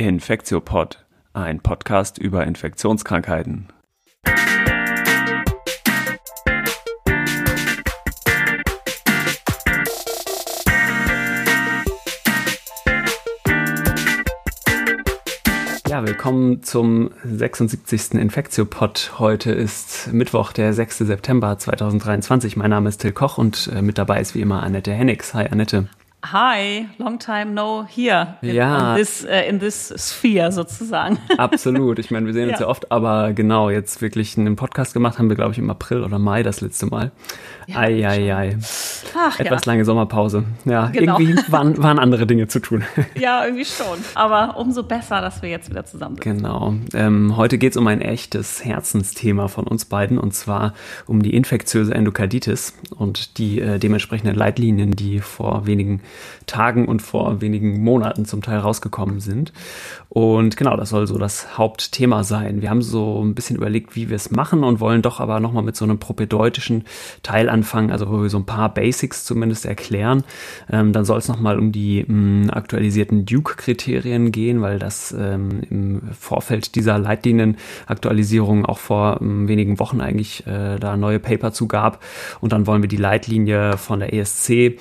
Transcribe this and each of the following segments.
Infektiopod, ein Podcast über Infektionskrankheiten. Ja, willkommen zum 76. Infektiopod. Heute ist Mittwoch, der 6. September 2023. Mein Name ist Till Koch und äh, mit dabei ist wie immer Annette Hennigs. Hi Annette. Hi, long time no here in, ja. in, this, uh, in this sphere sozusagen. Absolut. Ich meine, wir sehen uns ja. ja oft, aber genau, jetzt wirklich einen Podcast gemacht haben wir, glaube ich, im April oder Mai das letzte Mal. Ja, ei, ei, ei. Ach, Etwas ja. lange Sommerpause. Ja, genau. irgendwie waren, waren andere Dinge zu tun. Ja, irgendwie schon. Aber umso besser, dass wir jetzt wieder zusammen sind. Genau. Ähm, heute geht es um ein echtes Herzensthema von uns beiden und zwar um die infektiöse Endokarditis und die äh, dementsprechenden Leitlinien, die vor wenigen Tagen und vor wenigen Monaten zum Teil rausgekommen sind. Und genau, das soll so das Hauptthema sein. Wir haben so ein bisschen überlegt, wie wir es machen und wollen doch aber nochmal mit so einem propädeutischen Teil anfangen, also wo wir so ein paar Basics zumindest erklären. Ähm, dann soll es nochmal um die mh, mm, aktualisierten Duke-Kriterien gehen, weil das ähm, im Vorfeld dieser Leitlinienaktualisierung auch vor ähm, wenigen Wochen eigentlich äh, da neue Paper zu gab. Und dann wollen wir die Leitlinie von der ESC äh,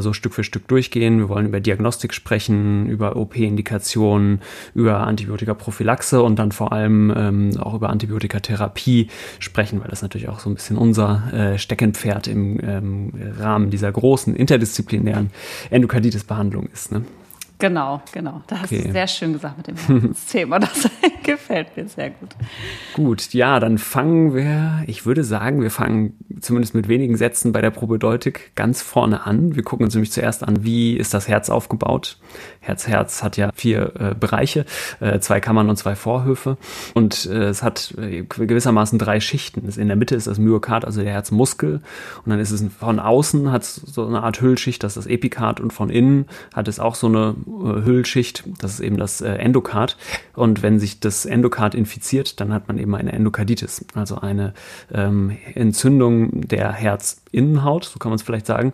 so Stück für Stück durchgehen. Wir wollen über Diagnostik sprechen, über OP-Indikationen, über Antibiotikaprophylaxe und dann vor allem ähm, auch über Antibiotikatherapie sprechen, weil das natürlich auch so ein bisschen unser äh, Steckenpferd im ähm, Rahmen dieser großen interdisziplinären Endokarditis-Behandlung ist. Ne? Genau, genau. Das okay. hast du sehr schön gesagt mit dem Thema. Das gefällt mir sehr gut. Gut, ja, dann fangen wir, ich würde sagen, wir fangen zumindest mit wenigen Sätzen bei der Probedeutik ganz vorne an. Wir gucken uns nämlich zuerst an, wie ist das Herz aufgebaut. Herz, Herz hat ja vier äh, Bereiche, äh, zwei Kammern und zwei Vorhöfe. Und äh, es hat äh, gewissermaßen drei Schichten. In der Mitte ist das Myokard, also der Herzmuskel. Und dann ist es von außen, hat es so eine Art Hüllschicht, das ist das Epikard. Und von innen hat es auch so eine Hüllschicht, das ist eben das äh, Endokard. Und wenn sich das Endokard infiziert, dann hat man eben eine Endokarditis, also eine ähm, Entzündung der Herzinnenhaut, so kann man es vielleicht sagen.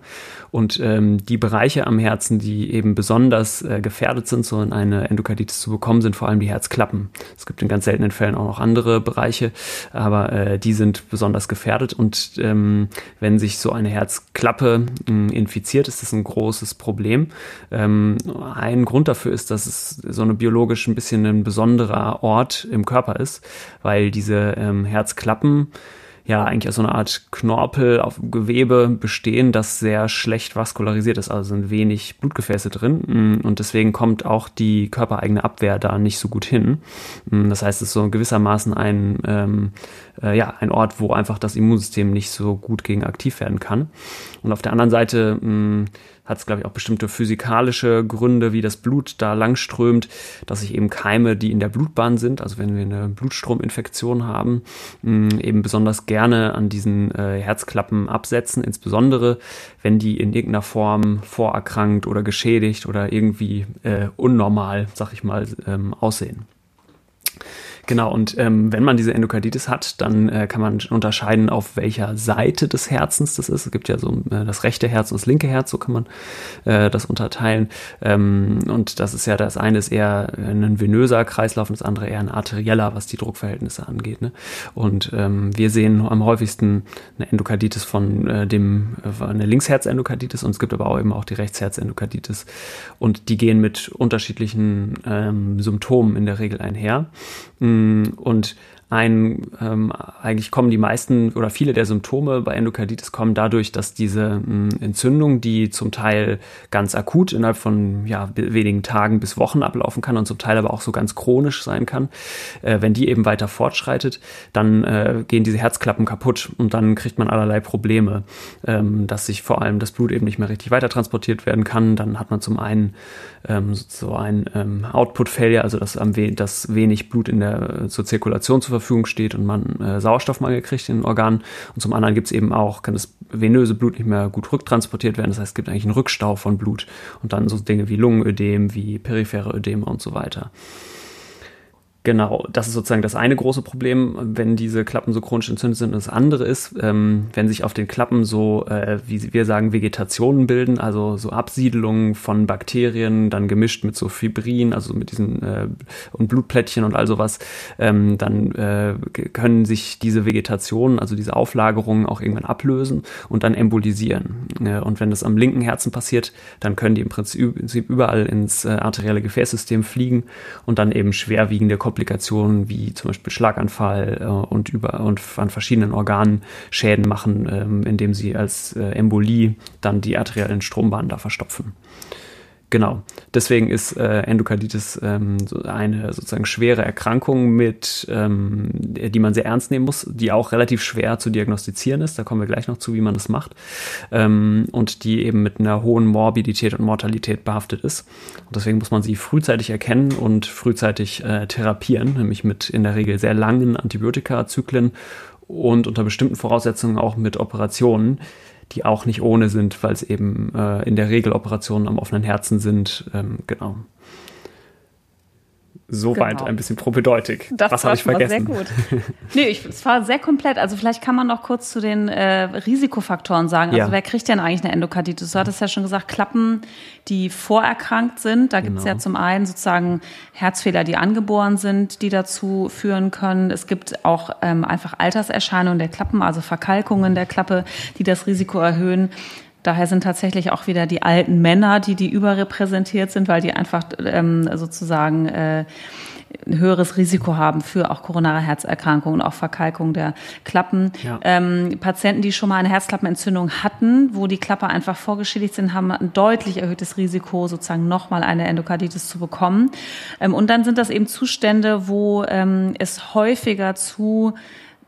Und ähm, die Bereiche am Herzen, die eben besonders äh, gefährdet sind, so in eine Endokarditis zu bekommen, sind vor allem die Herzklappen. Es gibt in ganz seltenen Fällen auch noch andere Bereiche, aber äh, die sind besonders gefährdet. Und ähm, wenn sich so eine Herzklappe äh, infiziert, ist das ein großes Problem. Ähm, ein Grund dafür ist, dass es so eine biologisch ein bisschen ein besonderer Ort im Körper ist, weil diese ähm, Herzklappen ja eigentlich aus so einer Art Knorpel auf Gewebe bestehen, das sehr schlecht vaskularisiert ist, also sind wenig Blutgefäße drin mm, und deswegen kommt auch die körpereigene Abwehr da nicht so gut hin. Mm, das heißt, es ist so gewissermaßen ein, ähm, äh, ja, ein Ort, wo einfach das Immunsystem nicht so gut gegen aktiv werden kann. Und auf der anderen Seite mh, mm, hat es, glaube ich, auch bestimmte physikalische Gründe, wie das Blut da langströmt, dass sich eben Keime, die in der Blutbahn sind, also wenn wir eine Blutstrominfektion haben, mh, eben besonders gerne an diesen äh, Herzklappen absetzen, insbesondere wenn die in irgendeiner Form vorerkrankt oder geschädigt oder irgendwie äh, unnormal, sag ich mal, ähm, aussehen. Genau, und ähm, wenn man diese Endokarditis hat, dann äh, kann man unterscheiden, auf welcher Seite des Herzens das ist. Es gibt ja so äh, das rechte Herz und das linke Herz, so kann man äh, das unterteilen. Ähm, und das ist ja, das eine ist eher ein venöser Kreislauf und das andere eher ein arterieller, was die Druckverhältnisse angeht. Ne? Und ähm, wir sehen am häufigsten eine Endokarditis von äh, dem, äh, eine Linksherzendokarditis und es gibt aber auch eben auch die Rechtsherzendokarditis. Und die gehen mit unterschiedlichen ähm, Symptomen in der Regel einher. Und ein, ähm, eigentlich kommen die meisten oder viele der Symptome bei Endokarditis kommen dadurch, dass diese mh, hm, Entzündung, die zum Teil ganz akut innerhalb von ja, wenigen Tagen bis Wochen ablaufen kann und zum Teil aber auch so ganz chronisch sein kann, äh, wenn die eben weiter fortschreitet, dann äh, gehen diese Herzklappen kaputt und dann kriegt man allerlei Probleme, ähm, dass sich vor allem das Blut eben nicht mehr richtig weiter transportiert werden kann. Dann hat man zum einen ähm, so ein ähm, Output-Failure, also dass, am we dass wenig Blut in der zur Zirkulation zur Verfügung Verfügung steht und man äh, Sauerstoffmangel kriegt in den Organen. Und zum anderen gibt es eben auch, kann das venöse Blut nicht mehr gut rücktransportiert werden. Das heißt, es gibt eigentlich einen Rückstau von Blut und dann so Dinge wie Lungenödem, wie periphere Ödeme und so weiter. Genau, das ist sozusagen das eine große Problem, wenn diese Klappen so chronisch entzündet sind. Und das andere ist, ähm, wenn sich auf den Klappen so, äh, wie wir sagen, Vegetationen bilden, also so Absiedelungen von Bakterien, dann gemischt mit so Fibrin, also mit diesen äh, und Blutplättchen und all sowas, ähm, dann äh, können sich diese Vegetationen, also diese Auflagerungen auch irgendwann ablösen und dann embolisieren. Äh, und wenn das am linken Herzen passiert, dann können die im Prinzip überall ins äh, arterielle Gefäßsystem fliegen und dann eben schwerwiegende wie zum Beispiel Schlaganfall äh, und über und an verschiedenen Organen Schäden machen, ähm, indem sie als äh, Embolie dann die arteriellen Strombahnen da verstopfen. Genau. Deswegen ist äh, Endokarditis ähm, so eine sozusagen schwere Erkrankung mit, ähm, die man sehr ernst nehmen muss, die auch relativ schwer zu diagnostizieren ist. Da kommen wir gleich noch zu, wie man das macht. Ähm, und die eben mit einer hohen Morbidität und Mortalität behaftet ist. Und deswegen muss man sie frühzeitig erkennen und frühzeitig äh, therapieren, nämlich mit in der Regel sehr langen Antibiotikazyklen und unter bestimmten Voraussetzungen auch mit Operationen die auch nicht ohne sind, weil es eben äh, in der Regel Operationen am offenen Herzen sind. Ähm, genau. Soweit genau. ein bisschen propedeutig. Das Was habe ich vergessen? Sehr gut. nee, ich, es war sehr komplett. Also vielleicht kann man noch kurz zu den äh, Risikofaktoren sagen. Also ja. wer kriegt denn eigentlich eine Endokarditis? Du hattest ja schon gesagt, Klappen, die vorerkrankt sind. Da gibt es genau. ja zum einen sozusagen Herzfehler, die angeboren sind, die dazu führen können. Es gibt auch ähm, einfach Alterserscheinungen der Klappen, also Verkalkungen der Klappe, die das Risiko erhöhen. Daher sind tatsächlich auch wieder die alten Männer, die die überrepräsentiert sind, weil die einfach ähm, sozusagen äh, ein höheres Risiko haben für auch koronare Herzerkrankungen und auch Verkalkung der Klappen. Ja. Ähm, Patienten, die schon mal eine Herzklappenentzündung hatten, wo die Klappe einfach vorgeschädigt sind, haben ein deutlich erhöhtes Risiko, sozusagen nochmal eine Endokarditis zu bekommen. Ähm, und dann sind das eben Zustände, wo ähm, es häufiger zu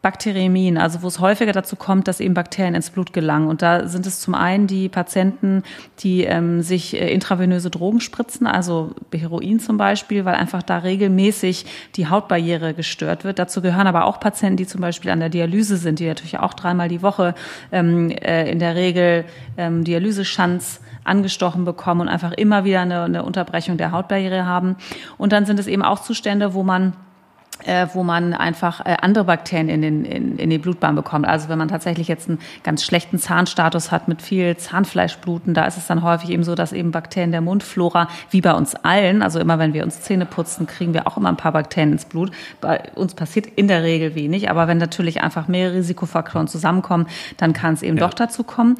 Bakteriämien, also wo es häufiger dazu kommt, dass eben Bakterien ins Blut gelangen. Und da sind es zum einen die Patienten, die ähm, sich äh, intravenöse Drogen spritzen, also Heroin zum Beispiel, weil einfach da regelmäßig die Hautbarriere gestört wird. Dazu gehören aber auch Patienten, die zum Beispiel an der Dialyse sind, die natürlich auch dreimal die Woche ähm, äh, in der Regel ähm, Dialyseschanz angestochen bekommen und einfach immer wieder eine, eine Unterbrechung der Hautbarriere haben. Und dann sind es eben auch Zustände, wo man äh, wo man einfach äh, andere Bakterien in den, in, in die Blutbahn bekommt. Also wenn man tatsächlich jetzt einen ganz schlechten Zahnstatus hat mit viel Zahnfleischbluten, da ist es dann häufig eben so, dass eben Bakterien der Mundflora, wie bei uns allen, also immer wenn wir uns Zähne putzen, kriegen wir auch immer ein paar Bakterien ins Blut. Bei uns passiert in der Regel wenig, aber wenn natürlich einfach mehrere Risikofaktoren zusammenkommen, dann kann es eben ja. doch dazu kommen.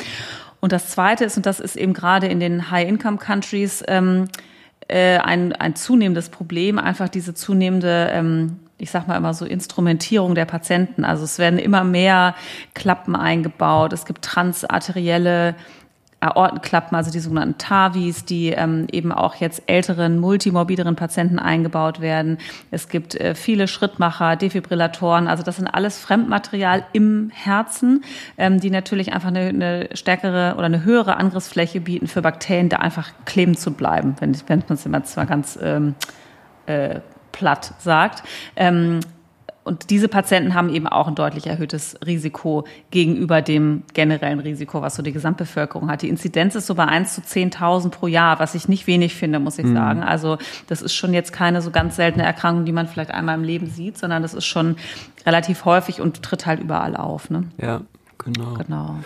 Und das Zweite ist, und das ist eben gerade in den High-Income-Countries, ähm, äh, ein, ein zunehmendes Problem, einfach diese zunehmende ähm, ich sag mal immer so Instrumentierung der Patienten. Also es werden immer mehr Klappen eingebaut. Es gibt transarterielle Aortenklappen, also die sogenannten TAVIs, die ähm, eben auch jetzt älteren, multimorbideren Patienten eingebaut werden. Es gibt äh, viele Schrittmacher, Defibrillatoren, also das sind alles Fremdmaterial im Herzen, ähm, die natürlich einfach eine, eine stärkere oder eine höhere Angriffsfläche bieten für Bakterien, da einfach kleben zu bleiben, wenn, wenn man es immer zwar ganz ähm, äh, platt sagt. Ähm, und diese Patienten haben eben auch ein deutlich erhöhtes Risiko gegenüber dem generellen Risiko, was so die Gesamtbevölkerung hat. Die Inzidenz ist so bei 1 zu 10.000 pro Jahr, was ich nicht wenig finde, muss ich mhm. sagen. Also das ist schon jetzt keine so ganz seltene Erkrankung, die man vielleicht einmal im Leben sieht, sondern das ist schon relativ häufig und tritt halt überall auf. Ne? Ja, genau. Genau.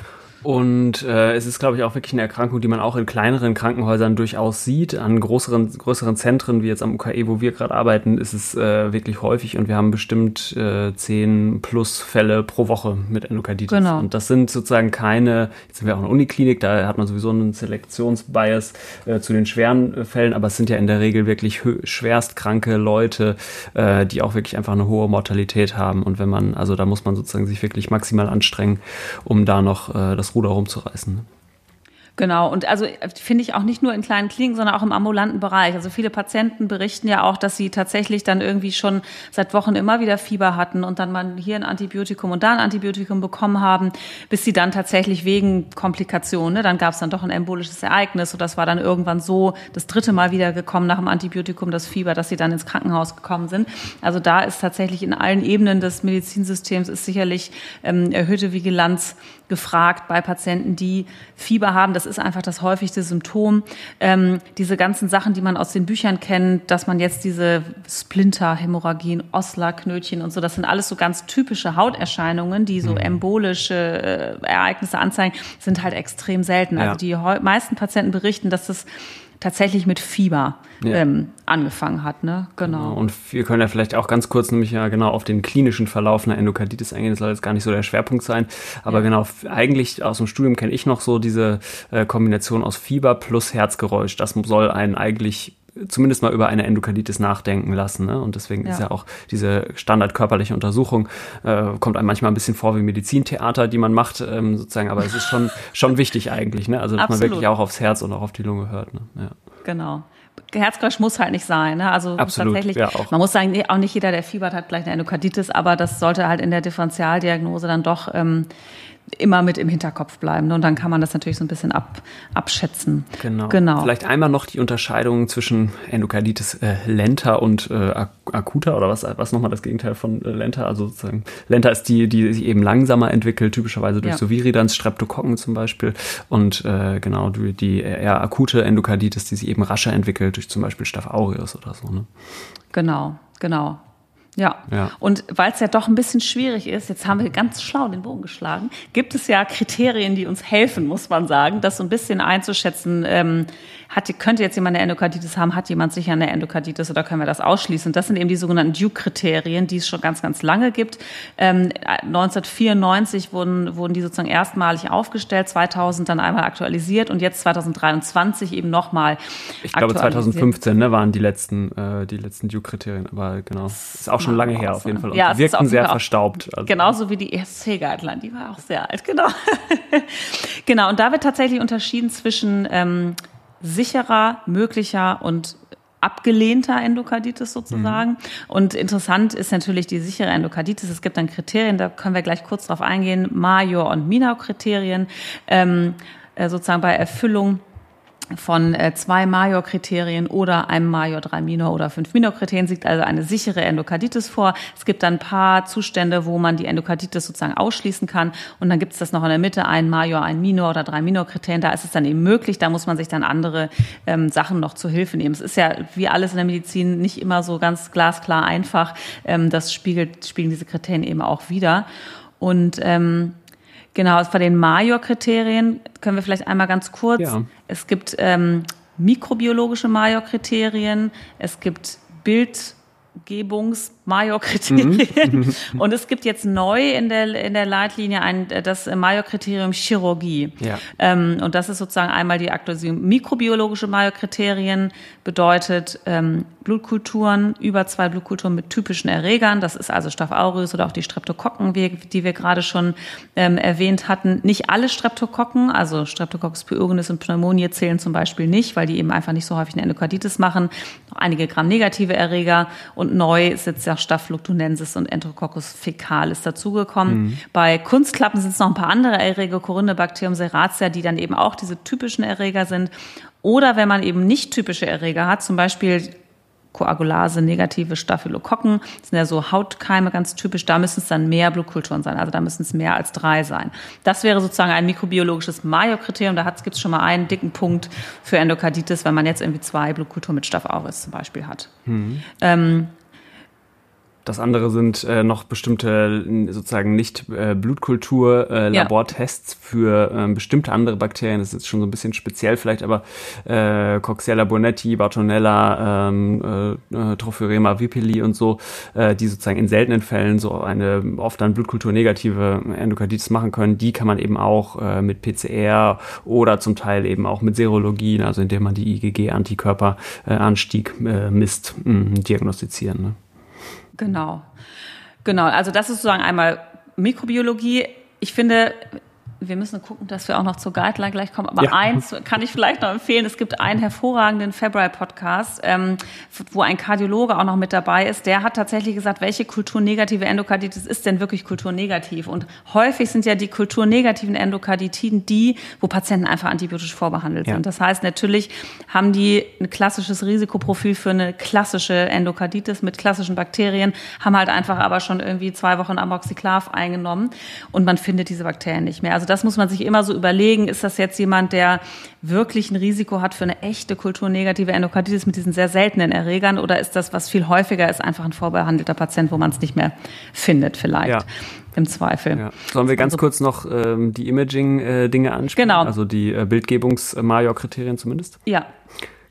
Und äh, es ist, glaube ich, auch wirklich eine Erkrankung, die man auch in kleineren Krankenhäusern durchaus sieht. An größeren, größeren Zentren, wie jetzt am UKE, wo wir gerade arbeiten, ist es äh, wirklich häufig und wir haben bestimmt äh, zehn plus Fälle pro Woche mit Endokarditis. Genau. Und das sind sozusagen keine, jetzt sind wir auch in der Uniklinik, da hat man sowieso einen Selektionsbias äh, zu den schweren äh, Fällen, aber es sind ja in der Regel wirklich schwerst kranke Leute, äh, die auch wirklich einfach eine hohe Mortalität haben. Und wenn man, also da muss man sozusagen sich wirklich maximal anstrengen, um da noch äh, das Ruder rumzureißen. Ne? Genau, und also finde ich auch nicht nur in kleinen Kliniken, sondern auch im ambulanten Bereich. Also viele Patienten berichten ja auch, dass sie tatsächlich dann irgendwie schon seit Wochen immer wieder Fieber hatten und dann mal hier ein Antibiotikum und da ein Antibiotikum bekommen haben, bis sie dann tatsächlich wegen Komplikationen, ne, dann gab es dann doch ein embolisches Ereignis und das war dann irgendwann so das dritte Mal wieder gekommen nach dem Antibiotikum, das Fieber, dass sie dann ins Krankenhaus gekommen sind. Also da ist tatsächlich in allen Ebenen des Medizinsystems ist sicherlich ähm, erhöhte Vigilanz gefragt bei Patienten, die Fieber haben. Das ist einfach das häufigste Symptom. Ähm, diese ganzen Sachen, die man aus den Büchern kennt, dass man jetzt diese Splinter, Hämorrhagien, Osler-Knötchen und so, das sind alles so ganz typische Hauterscheinungen, die so mhm. embolische äh, Ereignisse anzeigen, sind halt extrem selten. Also ja. die meisten Patienten berichten, dass das tatsächlich mit Fieber ja. ähm, angefangen hat. Ne? Genau. genau. Und wir können ja vielleicht auch ganz kurz nämlich ja genau auf den klinischen Verlauf einer Endokarditis eingehen. Das soll jetzt gar nicht so der Schwerpunkt sein. Aber ja. genau, eigentlich aus dem Studium kenne ich noch so diese äh, Kombination aus Fieber plus Herzgeräusch. Das soll einen eigentlich zumindest mal über eine Endokarditis nachdenken lassen. Ne? Und deswegen ja. ist ja auch diese standardkörperliche Untersuchung, äh, kommt einem manchmal ein bisschen vor wie Medizintheater, die man macht, ähm, sozusagen, aber es ist schon, schon wichtig eigentlich, ne? Also dass Absolut. man wirklich auch aufs Herz und auch auf die Lunge hört. Ne? Ja. Genau. Herzcrash muss halt nicht sein. Ne? Also Absolut, tatsächlich, ja, auch. man muss sagen, auch nicht jeder, der fiebert, hat gleich eine Endokarditis, aber das sollte halt in der Differentialdiagnose dann doch ähm, immer mit im Hinterkopf bleiben. Ne? Und dann kann man das natürlich so ein bisschen ab, abschätzen. Genau. genau. Vielleicht einmal noch die Unterscheidung zwischen Endokarditis äh, lenta und äh, akuter oder was, was nochmal das Gegenteil von äh, lenta? Also sozusagen, lenta ist die, die sich eben langsamer entwickelt, typischerweise durch ja. so Viridans, Streptokokken zum Beispiel. Und äh, genau, die, die eher akute Endokarditis, die sich eben rascher entwickelt, durch zum Beispiel Staph aureus oder so. Ne? Genau, genau. Ja. ja. Und weil es ja doch ein bisschen schwierig ist, jetzt haben wir ganz schlau den Bogen geschlagen, gibt es ja Kriterien, die uns helfen, muss man sagen, das so ein bisschen einzuschätzen, ähm, hat, könnte jetzt jemand eine Endokarditis haben, hat jemand sicher eine Endokarditis oder können wir das ausschließen? Das sind eben die sogenannten Duke-Kriterien, die es schon ganz, ganz lange gibt. Ähm, 1994 wurden, wurden die sozusagen erstmalig aufgestellt, 2000 dann einmal aktualisiert und jetzt 2023 eben nochmal. Ich glaube 2015 ne, waren die letzten, äh, die letzten Duke-Kriterien, aber genau. Ist auch schon lange her auf jeden Fall. Und ja, die wirkten sehr verstaubt. Also. Genauso wie die ESC-Guideline, die war auch sehr alt, genau. genau, und da wird tatsächlich unterschieden zwischen ähm, sicherer, möglicher und abgelehnter Endokarditis sozusagen. Mhm. Und interessant ist natürlich die sichere Endokarditis. Es gibt dann Kriterien, da können wir gleich kurz drauf eingehen, Major- und Minor-Kriterien, ähm, äh, sozusagen bei Erfüllung von äh, zwei Major-Kriterien oder einem Major, drei Minor oder fünf Minor-Kriterien liegt also eine sichere Endokarditis vor. Es gibt dann ein paar Zustände, wo man die Endokarditis sozusagen ausschließen kann. Und dann gibt es das noch in der Mitte, ein Major, ein Minor oder drei Minor-Kriterien. Da ist es dann eben möglich. Da muss man sich dann andere ähm, Sachen noch zu Hilfe nehmen. Es ist ja wie alles in der Medizin nicht immer so ganz glasklar einfach. Ähm, das spiegelt, spiegeln diese Kriterien eben auch wieder. Und ähm, Genau, bei den Major-Kriterien können wir vielleicht einmal ganz kurz. Ja. Es gibt ähm, mikrobiologische Major-Kriterien, es gibt Bildgebungs- Major-Kriterien. Mhm. Und es gibt jetzt neu in der, in der Leitlinie ein, das Major-Kriterium Chirurgie. Ja. Ähm, und das ist sozusagen einmal die Aktualisierung. Mikrobiologische Major-Kriterien bedeutet ähm, Blutkulturen, über zwei Blutkulturen mit typischen Erregern. Das ist also Staph aureus oder auch die Streptokokken, die wir gerade schon ähm, erwähnt hatten. Nicht alle Streptokokken, also Streptococcus pyogenes und Pneumonie zählen zum Beispiel nicht, weil die eben einfach nicht so häufig eine Endokarditis machen. Einige Gramm-negative Erreger. Und neu ist jetzt ja noch und Enterococcus fecalis dazugekommen. Mhm. Bei Kunstklappen sind es noch ein paar andere Erreger, Corynebacterium serratia, die dann eben auch diese typischen Erreger sind. Oder wenn man eben nicht typische Erreger hat, zum Beispiel Koagulase, negative Staphylokokken, das sind ja so Hautkeime ganz typisch, da müssen es dann mehr Blutkulturen sein, also da müssen es mehr als drei sein. Das wäre sozusagen ein mikrobiologisches Major-Kriterium, da gibt es schon mal einen dicken Punkt für Endokarditis, wenn man jetzt irgendwie zwei Blutkulturen mit Staph aureus zum Beispiel hat. Mhm. Ähm, das andere sind äh, noch bestimmte sozusagen nicht äh, Blutkultur äh, Labortests ja. für äh, bestimmte andere Bakterien. Das ist jetzt schon so ein bisschen speziell vielleicht, aber äh, Coxiella bonetti, Bartonella, ähm, äh, Trophyrema vipili und so, äh, die sozusagen in seltenen Fällen so eine oft dann Blutkultur negative Endokarditis machen können, die kann man eben auch äh, mit PCR oder zum Teil eben auch mit Serologien, also indem man die IgG-Antikörperanstieg äh, misst, mh, diagnostizieren. Ne? Genau. Genau. Also das ist sozusagen einmal Mikrobiologie. Ich finde, wir müssen gucken, dass wir auch noch zur Guideline gleich kommen. Aber ja. eins kann ich vielleicht noch empfehlen. Es gibt einen hervorragenden February-Podcast, ähm, wo ein Kardiologe auch noch mit dabei ist. Der hat tatsächlich gesagt, welche kulturnegative Endokarditis ist denn wirklich kulturnegativ? Und häufig sind ja die kulturnegativen Endokarditiden die, wo Patienten einfach antibiotisch vorbehandelt ja. sind. Das heißt, natürlich haben die ein klassisches Risikoprofil für eine klassische Endokarditis mit klassischen Bakterien, haben halt einfach aber schon irgendwie zwei Wochen Amoxiclav eingenommen und man findet diese Bakterien nicht mehr. Also das muss man sich immer so überlegen. Ist das jetzt jemand, der wirklich ein Risiko hat für eine echte kulturnegative Endokarditis mit diesen sehr seltenen Erregern oder ist das, was viel häufiger ist, einfach ein vorbehandelter Patient, wo man es nicht mehr findet vielleicht? Ja im Zweifel. Ja. Sollen wir ganz also, kurz noch ähm, die Imaging-Dinge äh, ansprechen? Genau. Also die äh, Bildgebungs-Major-Kriterien zumindest? Ja,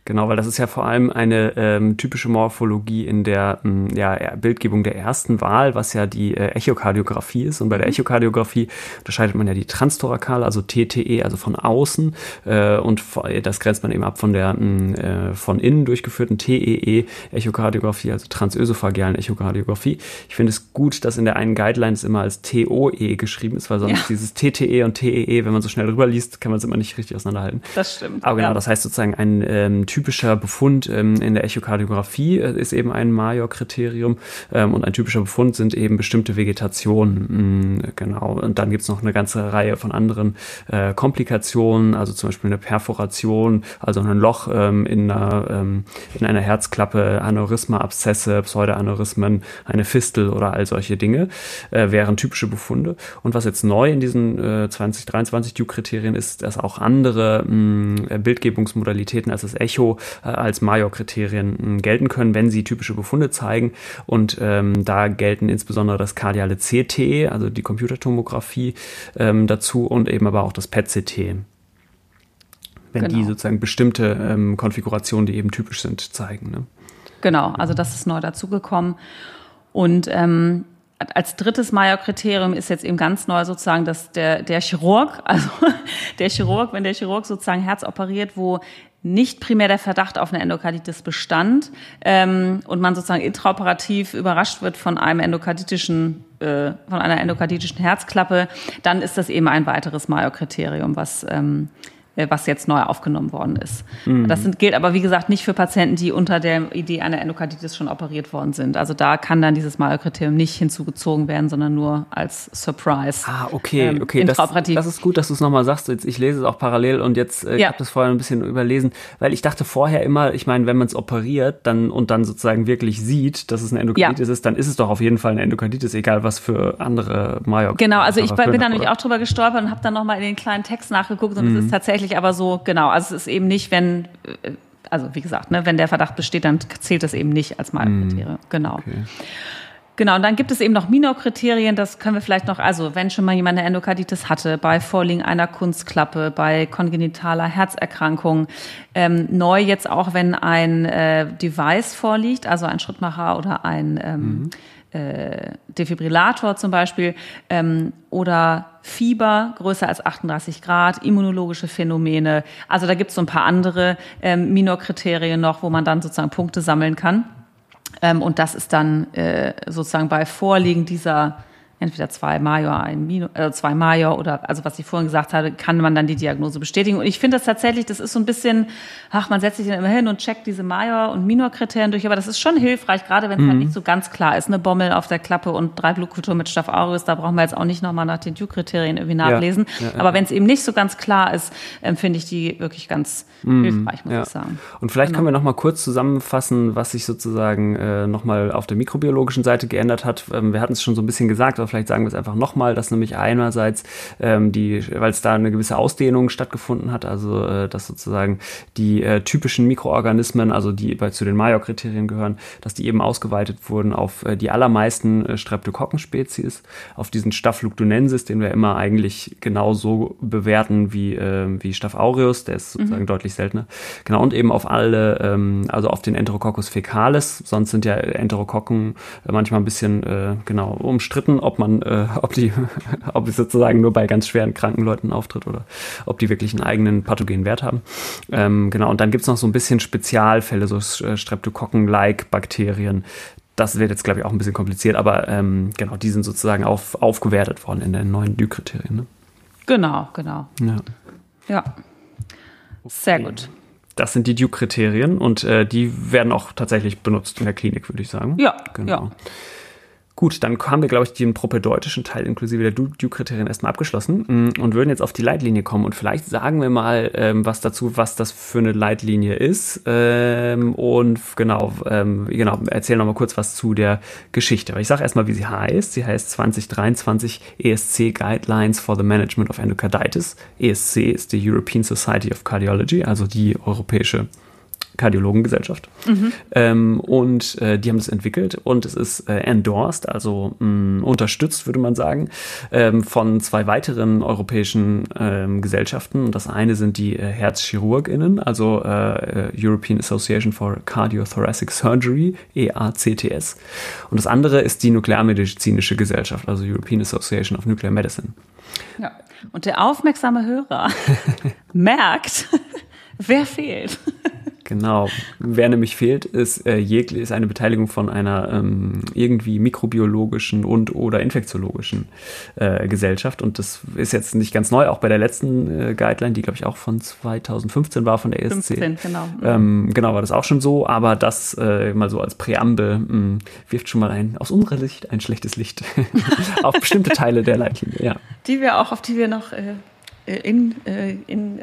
Genau, weil das ist ja vor allem eine ähm, typische Morphologie in der ähm, ja, Bildgebung der ersten Wahl, was ja die äh, Echokardiographie ist. Und bei der mhm. Echokardiographie unterscheidet man ja die Transtorakale, also TTE, also von außen. Äh, und das grenzt man eben ab von der äh, von innen durchgeführten TEE Echokardiographie, also transösophagealen Echokardiographie. Ich finde es gut, dass in der einen Guideline es immer als TOE geschrieben ist, weil sonst ja. dieses TTE und TEE, wenn man so schnell drüber liest, kann man es immer nicht richtig auseinanderhalten. Das stimmt. Aber genau, ja. das heißt sozusagen ein ähm, typischer Befund ähm, in der Echokardiographie äh, ist eben ein Major-Kriterium ähm, und ein typischer Befund sind eben bestimmte Vegetationen. Mh, genau. Und dann gibt es noch eine ganze Reihe von anderen äh, Komplikationen, also zum Beispiel eine Perforation, also ein Loch ähm, in, einer, ähm, in einer Herzklappe, Aneurysma, Abszesse, Pseudoaneurysmen, eine Fistel oder all solche Dinge äh, wären typische Befunde. Und was jetzt neu in diesen äh, 2023 Duke-Kriterien ist, dass auch andere mh, Bildgebungsmodalitäten als das Echo äh, als Major-Kriterien hm, gelten können, wenn sie typische Befunde zeigen. Und ähm, da gelten insbesondere das kardiale CT, also die Computertomographie ähm, dazu und eben aber auch das PET-CT wenn genau. die sozusagen bestimmte ähm, Konfigurationen, die eben typisch sind, zeigen. Ne? Genau, also das ist neu dazugekommen. Und ähm, als drittes Major-Kriterium ist jetzt eben ganz neu sozusagen, dass der, der Chirurg, also der Chirurg, wenn der Chirurg sozusagen Herz operiert, wo nicht primär der Verdacht auf eine Endokarditis bestand ähm, und man sozusagen intraoperativ überrascht wird von einem endokarditischen äh, von einer endokarditischen Herzklappe, dann ist das eben ein weiteres Major-Kriterium, was ähm, äh, was jetzt neu aufgenommen worden ist. Mhm. Das sind, gilt aber, wie gesagt, nicht für Patienten, die unter der Idee einer Endokarditis schon operiert worden sind. Also da kann dann dieses Malkriterium nicht hinzugezogen werden, sondern nur als Surprise. Ah, okay, ähm, okay. Das, das, ist gut, dass du es nochmal sagst. Jetzt, ich lese es auch parallel und jetzt, äh, ja. ich habe das vorher ein bisschen überlesen, weil ich dachte vorher immer, ich meine, wenn man es operiert dann und dann sozusagen wirklich sieht, dass es eine Endokarditis ja. ist, dann ist es doch auf jeden Fall eine Endokarditis, egal was für andere Myok. Genau, also ich bin da nämlich auch drüber gestolpert und habe dann nochmal in den kleinen Text nachgeguckt und mhm. es ist tatsächlich tatsächlich aber so, genau, also es ist eben nicht, wenn, äh, also wie gesagt, ne, wenn der Verdacht besteht, dann zählt das eben nicht als Malkriterium. Mm, genau. Okay. Genau, und dann gibt es eben noch Minor-Kriterien, das können wir vielleicht noch, also wenn schon mal jemand eine Endokarditis hatte, bei Vorliegen einer Kunstklappe, bei kongenitaler Herzerkrankung, ähm, neu jetzt auch, wenn ein äh, Device vorliegt, also ein Schrittmacher oder ein ähm, mhm äh, Defibrillator zum Beispiel ähm, oder Fieber größer als 38 Grad, immunologische Phänomene. Also da gibt es so ein paar andere ähm, Minorkriterien noch, wo man dann sozusagen Punkte sammeln kann. Ähm, und das ist dann äh, sozusagen bei Vorliegen dieser entweder zwei Major, ein Minor, äh, zwei Major oder also was ich vorhin gesagt hatte, kann man dann die Diagnose bestätigen. Und ich finde das tatsächlich, das ist so ein bisschen, ach, man setzt sich dann immer hin und checkt diese Major- und Minor-Kriterien durch, aber das ist schon hilfreich, gerade wenn es halt mhm. halt nicht so ganz klar ist. Eine Bommel auf der Klappe und drei Blutkultur mit Staph aureus, da brauchen wir jetzt auch nicht nochmal nach den Duke-Kriterien irgendwie nachlesen. Ja, ja, aber wenn es eben nicht so ganz klar ist, finde ich die wirklich ganz mhm. hilfreich, muss ich sagen. Und vielleicht genau. können wir nochmal kurz zusammenfassen, was sich sozusagen äh, nochmal auf der mikrobiologischen Seite geändert hat. Ähm, wir hatten es schon so ein bisschen gesagt, aber vielleicht sagen wir es einfach nochmal, dass nämlich einerseits ähm, die, weil es da eine gewisse Ausdehnung stattgefunden hat, also äh, dass sozusagen die äh, typischen Mikroorganismen, also die bei zu den Major-Kriterien gehören, dass die eben ausgeweitet wurden auf äh, die allermeisten äh, Streptokokken-Spezies, auf diesen Staphylococcus den wir immer eigentlich genauso bewerten wie, äh, wie Staph aureus, der ist sozusagen mhm. deutlich seltener. Genau, und eben auf alle, ähm, also auf den Enterococcus fecalis, sonst sind ja Enterokokken äh, manchmal ein bisschen äh, genau umstritten, ob man äh, ob die, ob es sozusagen nur bei ganz schweren kranken Leuten auftritt oder ob die wirklich einen eigenen pathogenen Wert haben. Ähm, genau, und dann gibt es noch so ein bisschen Spezialfälle, so äh, Streptokokken-like Bakterien. Das wird jetzt, glaube ich, auch ein bisschen kompliziert, aber ähm, genau, die sind sozusagen auf, aufgewertet worden in den neuen Dü-Kriterien. Ne? Genau, genau. Ja. Ja. Sehr gut. Das sind die Duke-Kriterien und äh, die werden auch tatsächlich benutzt in der Klinik, würde ich sagen. Ja, genau. Ja. Gut, dann haben wir, glaube ich, den propädeutischen Teil inklusive der Duke-Kriterien erstmal abgeschlossen mm, und würden jetzt auf die Leitlinie kommen. Und vielleicht sagen wir mal ähm, was dazu, was das für eine Leitlinie ist. Ähm, und genau, ähm, genau, erzählen nochmal kurz was zu der Geschichte. Aber ich sage erstmal, wie sie heißt. Sie heißt 2023 ESC Guidelines for the Management of Endocarditis. ESC ist die European Society of Cardiology, also die europäische Kardiologengesellschaft. Mhm. Ähm, und äh, die haben das entwickelt und es ist äh, endorsed, also mh, mm, unterstützt, würde man sagen, ähm, von zwei weiteren europäischen ähm, Gesellschaften. Das eine sind die äh, HerzchirurgInnen, also äh, European Association for Cardiothoracic Surgery, EACTS. Und das andere ist die Nuklearmedizinische Gesellschaft, also European Association of Nuclear Medicine. Ja. Und der aufmerksame Hörer merkt, wer fehlt. Genau. Wer nämlich fehlt, ist, äh, ist eine Beteiligung von einer ähm, irgendwie mikrobiologischen und oder infektiologischen äh, Gesellschaft. Und das ist jetzt nicht ganz neu, auch bei der letzten äh, Guideline, die glaube ich auch von 2015 war von der ESC. 15, genau. Ähm, genau, war das auch schon so, aber das äh, mal so als Präambel mh, hm, wirft schon mal ein, aus unserer Sicht, ein schlechtes Licht auf bestimmte Teile der Leitlinie, ja. Die wir auch, auf die wir noch äh, in, äh, in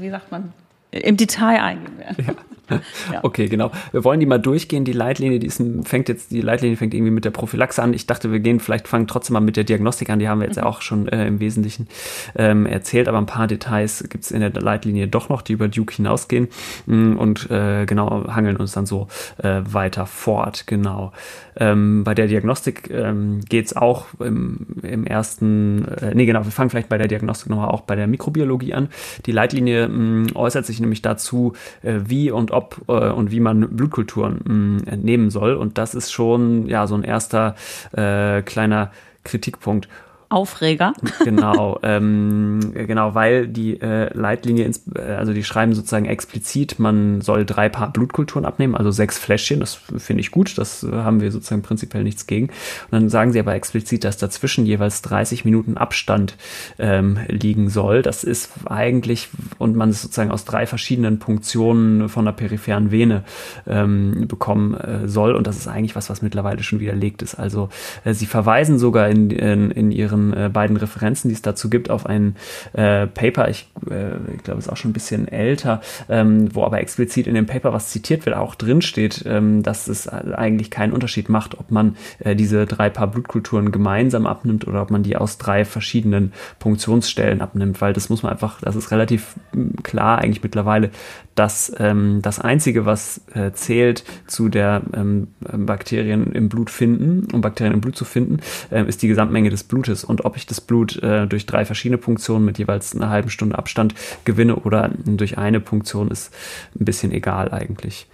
wie sagt man, im Detail eingehen werden. Ja. Ja. Okay, genau. Wir wollen die mal durchgehen. Die Leitlinie, die ist, fängt jetzt, die Leitlinie fängt irgendwie mit der Prophylaxe an. Ich dachte, wir gehen vielleicht fangen trotzdem mal mit der Diagnostik an. Die haben wir jetzt mhm. ja auch schon äh, im Wesentlichen ähm, erzählt, aber ein paar Details gibt es in der Leitlinie doch noch, die über Duke hinausgehen mh, mm, und äh, genau hangeln uns dann so äh, weiter fort. Genau. Ähm, bei der Diagnostik ähm, geht es auch im, im ersten, äh, nee genau, wir fangen vielleicht bei der Diagnostik nochmal auch bei der Mikrobiologie an. Die Leitlinie mh, mm, äußert sich nämlich dazu, äh, wie und ob äh, und wie man Blutkulturen mh, mm, entnehmen soll. Und das ist schon ja so ein erster äh, kleiner Kritikpunkt. Aufreger. Genau, ähm, genau, weil die äh, Leitlinie, äh, also die schreiben sozusagen explizit, man soll drei Paar Blutkulturen abnehmen, also sechs Fläschchen. Das finde ich gut, das haben wir sozusagen prinzipiell nichts gegen. Und dann sagen sie aber explizit, dass dazwischen jeweils 30 Minuten Abstand ähm, liegen soll. Das ist eigentlich, und man es sozusagen aus drei verschiedenen Punktionen von der peripheren Vene ähm, bekommen äh, soll. Und das ist eigentlich was, was mittlerweile schon widerlegt ist. Also äh, sie verweisen sogar in, in, in ihren ihren äh, beiden Referenzen, die es dazu gibt, auf ein äh, Paper, ich, äh, ich glaube, es ist auch schon ein bisschen älter, ähm, wo aber explizit in dem Paper, was zitiert wird, auch drin steht, ähm, dass es eigentlich keinen Unterschied macht, ob man äh, diese drei Paar Blutkulturen gemeinsam abnimmt oder ob man die aus drei verschiedenen Punktionsstellen abnimmt, weil das muss man einfach, das ist relativ hm, klar eigentlich mittlerweile, dass ähm, das Einzige, was äh, zählt zu der ähm, Bakterien im Blut finden, um Bakterien im Blut zu finden, äh, ist die Gesamtmenge des Blutes. Und ob ich das Blut äh, durch drei verschiedene Punktionen mit jeweils einer halben Stunde Abstand gewinne oder durch eine Punktion, ist ein bisschen egal eigentlich.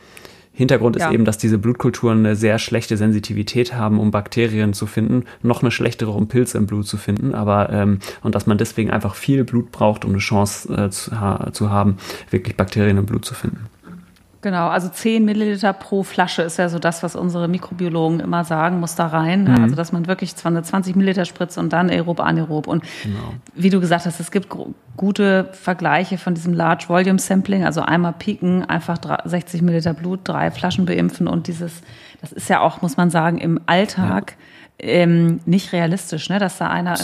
Hintergrund ist ja. eben, dass diese Blutkulturen eine sehr schlechte Sensitivität haben, um Bakterien zu finden, noch eine schlechtere, um Pilze im Blut zu finden, aber ähm, und dass man deswegen einfach viel Blut braucht, um eine Chance äh, zu, ha zu haben, wirklich Bakterien im Blut zu finden. Genau, also 10 Milliliter pro Flasche ist ja so das, was unsere Mikrobiologen immer sagen, muss da rein. Mhm. Also, dass man wirklich zwar eine 20 Milliliter spritzt und dann aerob, anaerob. Und genau. wie du gesagt hast, es gibt gute Vergleiche von diesem Large Volume Sampling, also einmal pieken, einfach 60 Milliliter Blut, drei Flaschen beimpfen und dieses, das ist ja auch, muss man sagen, im Alltag. Ja ähm, nicht realistisch, ne? dass da einer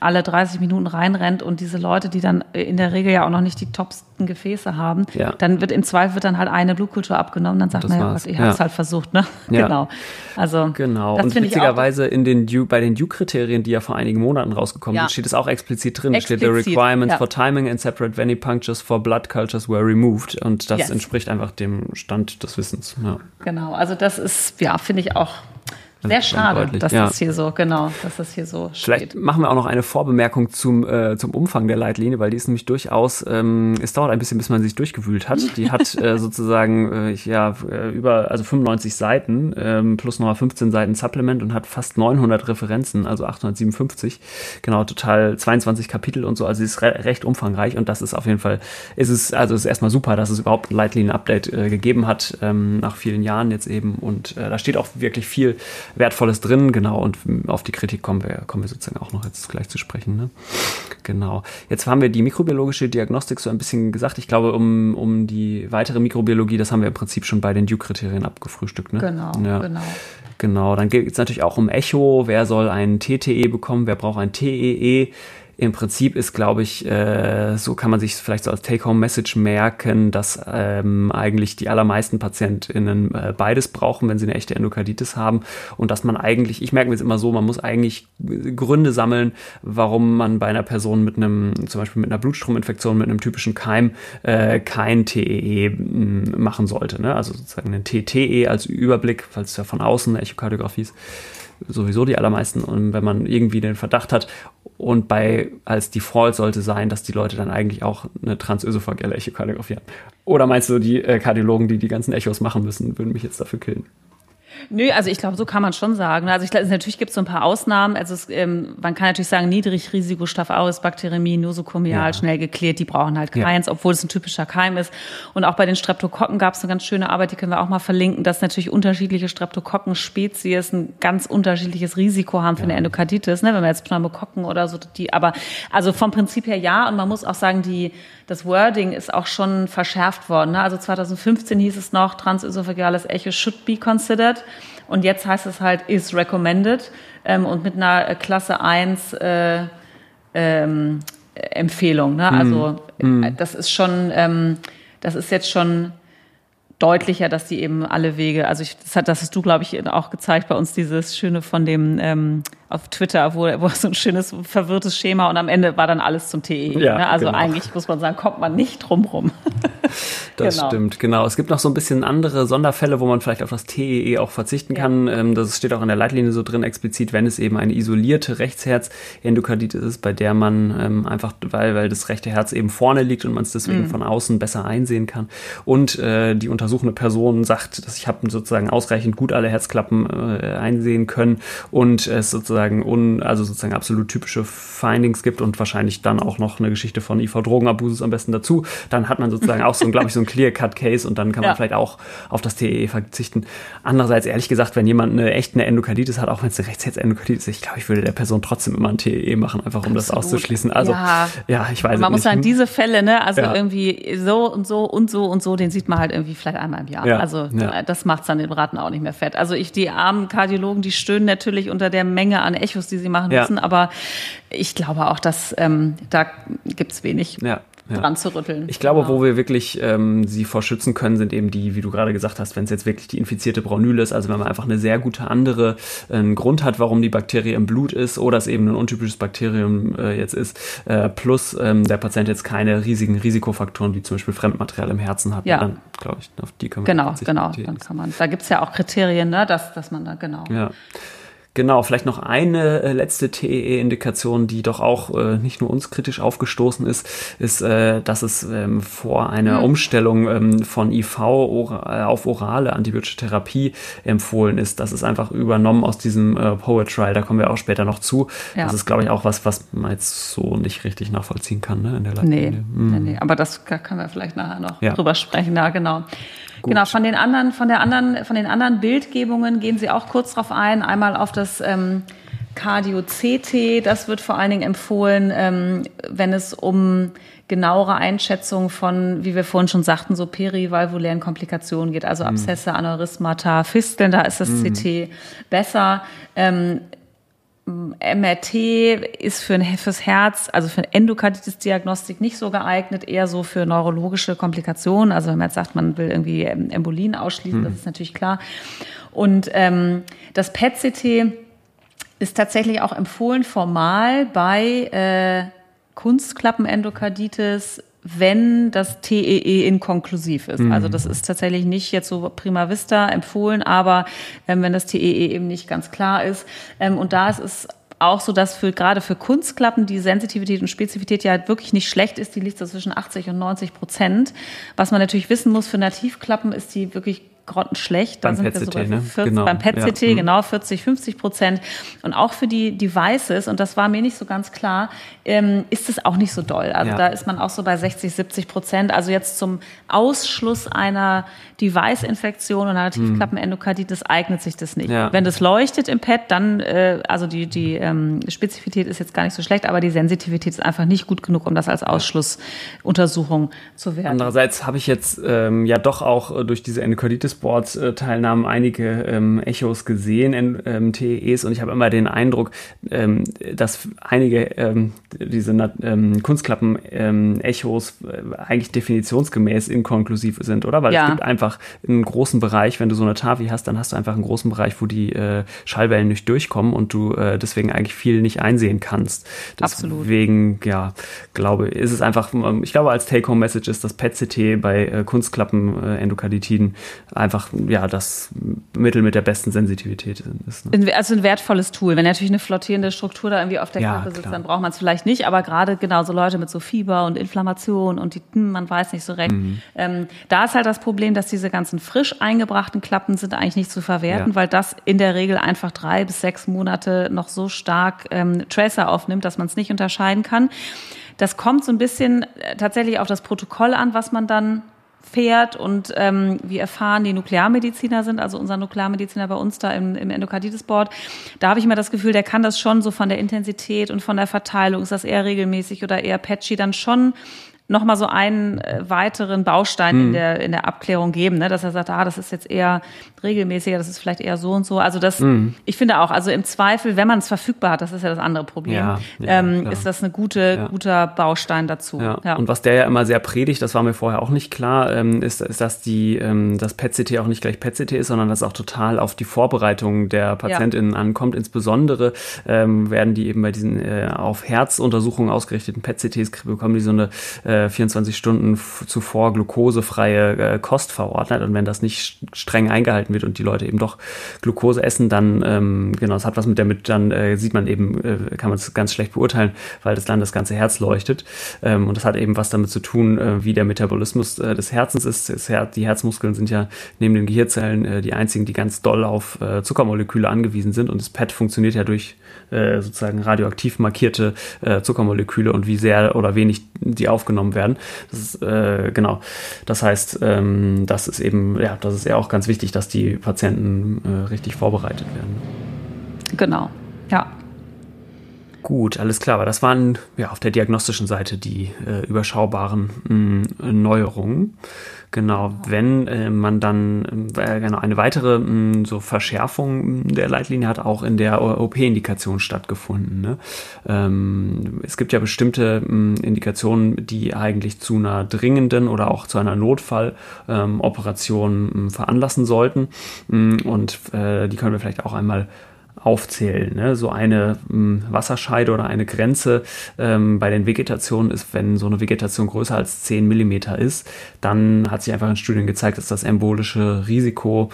alle 30 Minuten reinrennt und diese Leute, die dann in der Regel ja auch noch nicht die topsten Gefäße haben, ja. dann wird im Zweifel wird dann halt eine Blutkultur abgenommen, dann sagt man ja, ich habe es halt versucht, ne? Ja. genau. Also genau. und witzigerweise in den Duke, bei den Duke-Kriterien, die ja vor einigen Monaten rausgekommen sind, steht es auch explizit drin. Explizit, steht the requirements for timing and separate venipunctures for blood cultures were removed und das yes. entspricht einfach dem Stand des Wissens. Genau. Also das ist ja finde ich auch sehr schade, dass ja. das hier so, genau, dass das hier so steht. Vielleicht machen wir auch noch eine Vorbemerkung zum, äh, zum Umfang der Leitlinie, weil die ist nämlich durchaus, ähm, es dauert ein bisschen, bis man sich durchgewühlt hat. Die hat äh, sozusagen, äh, ja, äh, über, also 95 Seiten, ähm, plus nochmal 15 Seiten Supplement und hat fast 900 Referenzen, also 857. Genau, total 22 Kapitel und so, also sie ist re recht umfangreich und das ist auf jeden Fall, ist es, also ist erstmal super, dass es überhaupt ein Leitlinien-Update äh, gegeben hat, ähm, nach vielen Jahren jetzt eben und äh, da steht auch wirklich viel Wertvolles drin, genau, und auf die Kritik kommen wir, kommen wir sozusagen auch noch jetzt gleich zu sprechen. Ne? Genau. Jetzt haben wir die mikrobiologische Diagnostik so ein bisschen gesagt. Ich glaube, um, um die weitere Mikrobiologie, das haben wir im Prinzip schon bei den Duke-Kriterien abgefrühstückt. Ne? Genau, ja. genau. Genau, dann geht es natürlich auch um Echo. Wer soll ein TTE bekommen? Wer braucht ein TEE? Im Prinzip ist, glaube ich, äh, so kann man sich vielleicht so als Take-Home-Message merken, dass ähm, eigentlich die allermeisten PatientInnen äh, beides brauchen, wenn sie eine echte Endokarditis haben und dass man eigentlich, ich merke mir jetzt immer so, man muss eigentlich Gründe sammeln, warum man bei einer Person mit einem, zum Beispiel mit einer Blutstrominfektion, mit einem typischen Keim äh, kein TEE mm, machen sollte. Ne? Also sozusagen ein TTE als Überblick, falls es ja von außen eine Echokardiographie ist sowieso die allermeisten, und wenn man irgendwie den Verdacht hat. Und bei als Default sollte sein, dass die Leute dann eigentlich auch eine transösophageelle Echokardiographie haben. Oder meinst du, die äh, Kardiologen, die die ganzen Echos machen müssen, würden mich jetzt dafür killen? Nö, also ich glaube, so kann man schon sagen. Also ich glaube, natürlich gibt es so ein paar Ausnahmen. Also es, ähm, man kann natürlich sagen, Niedrigrisiko Staph aureus Bakteriämie, nosokomial, ja. schnell geklärt, die brauchen halt keins, ja. obwohl es ein typischer Keim ist. Und auch bei den Streptokokken gab es eine ganz schöne Arbeit, die können wir auch mal verlinken, dass natürlich unterschiedliche Streptokokken-Spezies ein ganz unterschiedliches Risiko haben für ja. eine Endokarditis, ne? wenn wir jetzt Pneumokokken oder so, die, aber also vom Prinzip her ja. Und man muss auch sagen, die, das Wording ist auch schon verschärft worden. Ne? Also 2015 hieß es noch, transösophageales Echo should be considered. Und jetzt heißt es halt is recommended. Ähm, und mit einer äh, Klasse 1 äh, ähm, Empfehlung. Ne? Also mm. das ist schon, ähm, das ist jetzt schon deutlicher, dass die eben alle Wege, also ich, das, hat, das hast du, glaube ich, auch gezeigt bei uns, dieses Schöne von dem ähm, auf Twitter, wo, wo so ein schönes verwirrtes Schema und am Ende war dann alles zum TE. Ja, ne? Also genau. eigentlich muss man sagen, kommt man nicht drum rum. das genau. stimmt, genau. Es gibt noch so ein bisschen andere Sonderfälle, wo man vielleicht auf das TEE auch verzichten kann. Ja. Ähm, das steht auch in der Leitlinie so drin explizit, wenn es eben eine isolierte Rechtsherz-Endokarditis ist, bei der man ähm, einfach, weil, weil das rechte Herz eben vorne liegt und man es deswegen mhm. von außen besser einsehen kann. Und äh, die untersuchende Person sagt, dass ich habe sozusagen ausreichend gut alle Herzklappen äh, einsehen können und es sozusagen sozusagen un, also sozusagen absolut typische Findings gibt und wahrscheinlich dann auch noch eine Geschichte von IV-Drogenabusus am besten dazu, dann hat man sozusagen auch so, glaube ich, so ein Clear-Cut-Case und dann kann man ja. vielleicht auch auf das TEE verzichten. Andererseits, ehrlich gesagt, wenn jemand eine echt eine Endokarditis hat, auch wenn es eine Rechtsherz-Endokarditis ist, ich glaube, ich würde der Person trotzdem immer ein TEE machen, einfach um absolut. das auszuschließen. Also, ja, ja ich weiß Man muss nicht. sagen, diese Fälle, ne, also ja. irgendwie so und so und so und so, den sieht man halt irgendwie vielleicht einmal im Jahr. Ja. Also, das macht es dann den Braten auch nicht mehr fett. Also, ich, die armen Kardiologen, die stöhnen natürlich unter der Menge an Echos, die sie machen ja. müssen. Aber ich glaube auch, dass ähm, da gibt es wenig. Ja ja. dran zu rütteln. Ich glaube, genau. wo wir wirklich ähm, sie vor schützen können, sind eben die, wie du gerade gesagt hast, wenn es jetzt wirklich die infizierte Braunüle ist, also wenn man einfach eine sehr gute andere äh, Grund hat, warum die Bakterie im Blut ist oder es eben ein untypisches Bakterium äh, jetzt ist, äh, plus ähm, der Patient jetzt keine riesigen Risikofaktoren wie zum Beispiel Fremdmaterial im Herzen hat, ja. dann glaube ich, auf die können wir Genau, genau, dann kann man. Da gibt es ja auch Kriterien, ne, dass, dass man da genau. Ja. Genau, vielleicht noch eine äh, letzte TEE-Indikation, die doch auch äh, nicht nur uns kritisch aufgestoßen ist, ist, äh, dass es ähm, vor einer mhm. Umstellung ähm, von IV or äh, auf orale antibiotische Therapie empfohlen ist. Das ist einfach übernommen aus diesem äh, Poet Trial, da kommen wir auch später noch zu. Ja. Das ist, glaube ich, auch was, was man jetzt so nicht richtig nachvollziehen kann ne, in der Leitlinie. Nee, mhm. nee, nee, aber das können wir vielleicht nachher noch ja. drüber sprechen, ja, genau. Gut. Genau, von den anderen, von der anderen, von den anderen Bildgebungen gehen Sie auch kurz drauf ein. Einmal auf das ähm, Cardio-CT, das wird vor allen Dingen empfohlen, ähm, wenn es um genauere Einschätzung von, wie wir vorhin schon sagten, so perivalvulären Komplikationen geht, also mhm. Abszesse, Aneurysmata, Fisteln, da ist das mhm. CT besser. Ähm, MRT ist für ein, fürs Herz, also für Endokarditis-Diagnostik nicht so geeignet, eher so für neurologische Komplikationen. Also wenn man jetzt sagt, man will irgendwie Embolien ausschließen, hm. das ist natürlich klar. Und ähm, das PET-CT ist tatsächlich auch empfohlen formal bei äh, Kunstklappenendokarditis wenn das TEE inkonklusiv ist. Mhm. Also das ist tatsächlich nicht jetzt so prima vista empfohlen, aber ähm, wenn das TEE e eben nicht ganz klar ist. Ähm, und da ist es auch so, dass für, gerade für Kunstklappen die Sensitivität und Spezifität ja wirklich nicht schlecht ist. Die liegt so zwischen 80 und 90 Prozent. Was man natürlich wissen muss, für Nativklappen ist die wirklich grottenschlecht. Da beim sind wir so bei 40, ne? genau. beim PET-CT, ja. Mhm. genau 40, 50 Prozent. Und auch für die Devices, und das war mir nicht so ganz klar, ähm, ist es auch nicht so doll. Also ja. da ist man auch so bei 60, 70 Prozent. Also jetzt zum Ausschluss einer Device-Infektion und einer Tiefklappenendokarditis eignet sich das nicht. Ja. Wenn das leuchtet im PET, dann, äh, also die, die ähm, Spezifität ist jetzt gar nicht so schlecht, aber die Sensitivität ist einfach nicht gut genug, um das als Ausschlussuntersuchung zu werden. Andererseits habe ich jetzt ähm, ja doch auch durch diese Endokarditis Board-Teilnahmen einige ähm, Echos gesehen, ähm, TEs, und ich habe immer den Eindruck, ähm, dass einige ähm, diese ähm, Kunstklappen-Echos ähm, äh, eigentlich definitionsgemäß inkonklusiv sind, oder? Weil ja. es gibt einfach einen großen Bereich, wenn du so eine Tavi hast, dann hast du einfach einen großen Bereich, wo die äh, Schallwellen nicht durchkommen und du äh, deswegen eigentlich viel nicht einsehen kannst. Deswegen, Absolut. ja, glaube, ist es einfach, ich glaube, als Take-Home-Message ist das PET-CT bei äh, Kunstklappen-Endokarditiden äh, einfach, ja, das Mittel mit der besten Sensitivität ist. Ne? Also ein wertvolles Tool. Wenn natürlich eine flottierende Struktur da irgendwie auf der ja, Kappe sitzt, dann braucht man es vielleicht nicht, aber gerade genauso Leute mit so Fieber und Inflammation und die, hm, man weiß nicht so recht. Mhm. Ähm, da ist halt das Problem, dass diese ganzen frisch eingebrachten Klappen sind eigentlich nicht zu verwerten, ja. weil das in der Regel einfach drei bis sechs Monate noch so stark ähm, Tracer aufnimmt, dass man es nicht unterscheiden kann. Das kommt so ein bisschen äh, tatsächlich auf das Protokoll an, was man dann fährt und ähm, wir erfahren, die Nuklearmediziner sind, also unser Nuklearmediziner bei uns da im, im Endokarditis-Board, da habe ich immer das Gefühl, der kann das schon so von der Intensität und von der Verteilung, ist das eher regelmäßig oder eher patchy, dann schon nochmal so einen äh, weiteren Baustein mhm. in, der, in der Abklärung geben, ne? dass er sagt, ah, das ist jetzt eher regelmäßiger, das ist vielleicht eher so und so. Also das, mhm. ich finde auch, also im Zweifel, wenn man es verfügbar hat, das ist ja das andere Problem, ja, ja, ähm, ist das eine gute, ja. guter Baustein dazu. Ja. Und was der ja immer sehr predigt, das war mir vorher auch nicht klar, ähm, ist, ist, dass die, ähm, das PET-CT auch nicht gleich PET-CT ist, sondern dass auch total auf die Vorbereitung der PatientInnen ankommt. Insbesondere ähm, werden die eben bei diesen äh, auf Herzuntersuchungen ausgerichteten PET-CTs bekommen die so eine äh, 24 Stunden zuvor glukosefreie äh, Kost verordnet. Und wenn das nicht streng eingehalten wird und die Leute eben doch Glukose essen, dann ähm, genau, es hat was mit der mit dann äh, sieht man eben, äh, kann man es ganz schlecht beurteilen, weil das dann das ganze Herz leuchtet. Ähm, und das hat eben was damit zu tun, äh, wie der Metabolismus äh, des Herzens ist. Das Her die Herzmuskeln sind ja neben den Gehirnzellen äh, die einzigen, die ganz doll auf äh, Zuckermoleküle angewiesen sind. Und das PET funktioniert ja durch äh, sozusagen radioaktiv markierte äh, Zuckermoleküle und wie sehr oder wenig die aufgenommen werden. Das ist, äh, genau. Das heißt, ähm, das ist eben, ja, das ist ja auch ganz wichtig, dass die Patienten äh, richtig vorbereitet werden. Genau, ja. Gut, alles klar. Aber das waren ja auf der diagnostischen Seite die äh, überschaubaren mh, Neuerungen. Genau, wenn äh, man dann äh, genau eine weitere mh, so Verschärfung der Leitlinie hat auch in der OP-Indikation stattgefunden. Ne? Ähm, es gibt ja bestimmte mh, Indikationen, die eigentlich zu einer dringenden oder auch zu einer Notfalloperation ähm, veranlassen sollten. Und äh, die können wir vielleicht auch einmal aufzählen. Ne? So eine ähm, Wasserscheide oder eine Grenze ähm, bei den Vegetationen ist, wenn so eine Vegetation größer als 10 Millimeter ist, dann hat sich einfach in Studien gezeigt, dass das embolische Risiko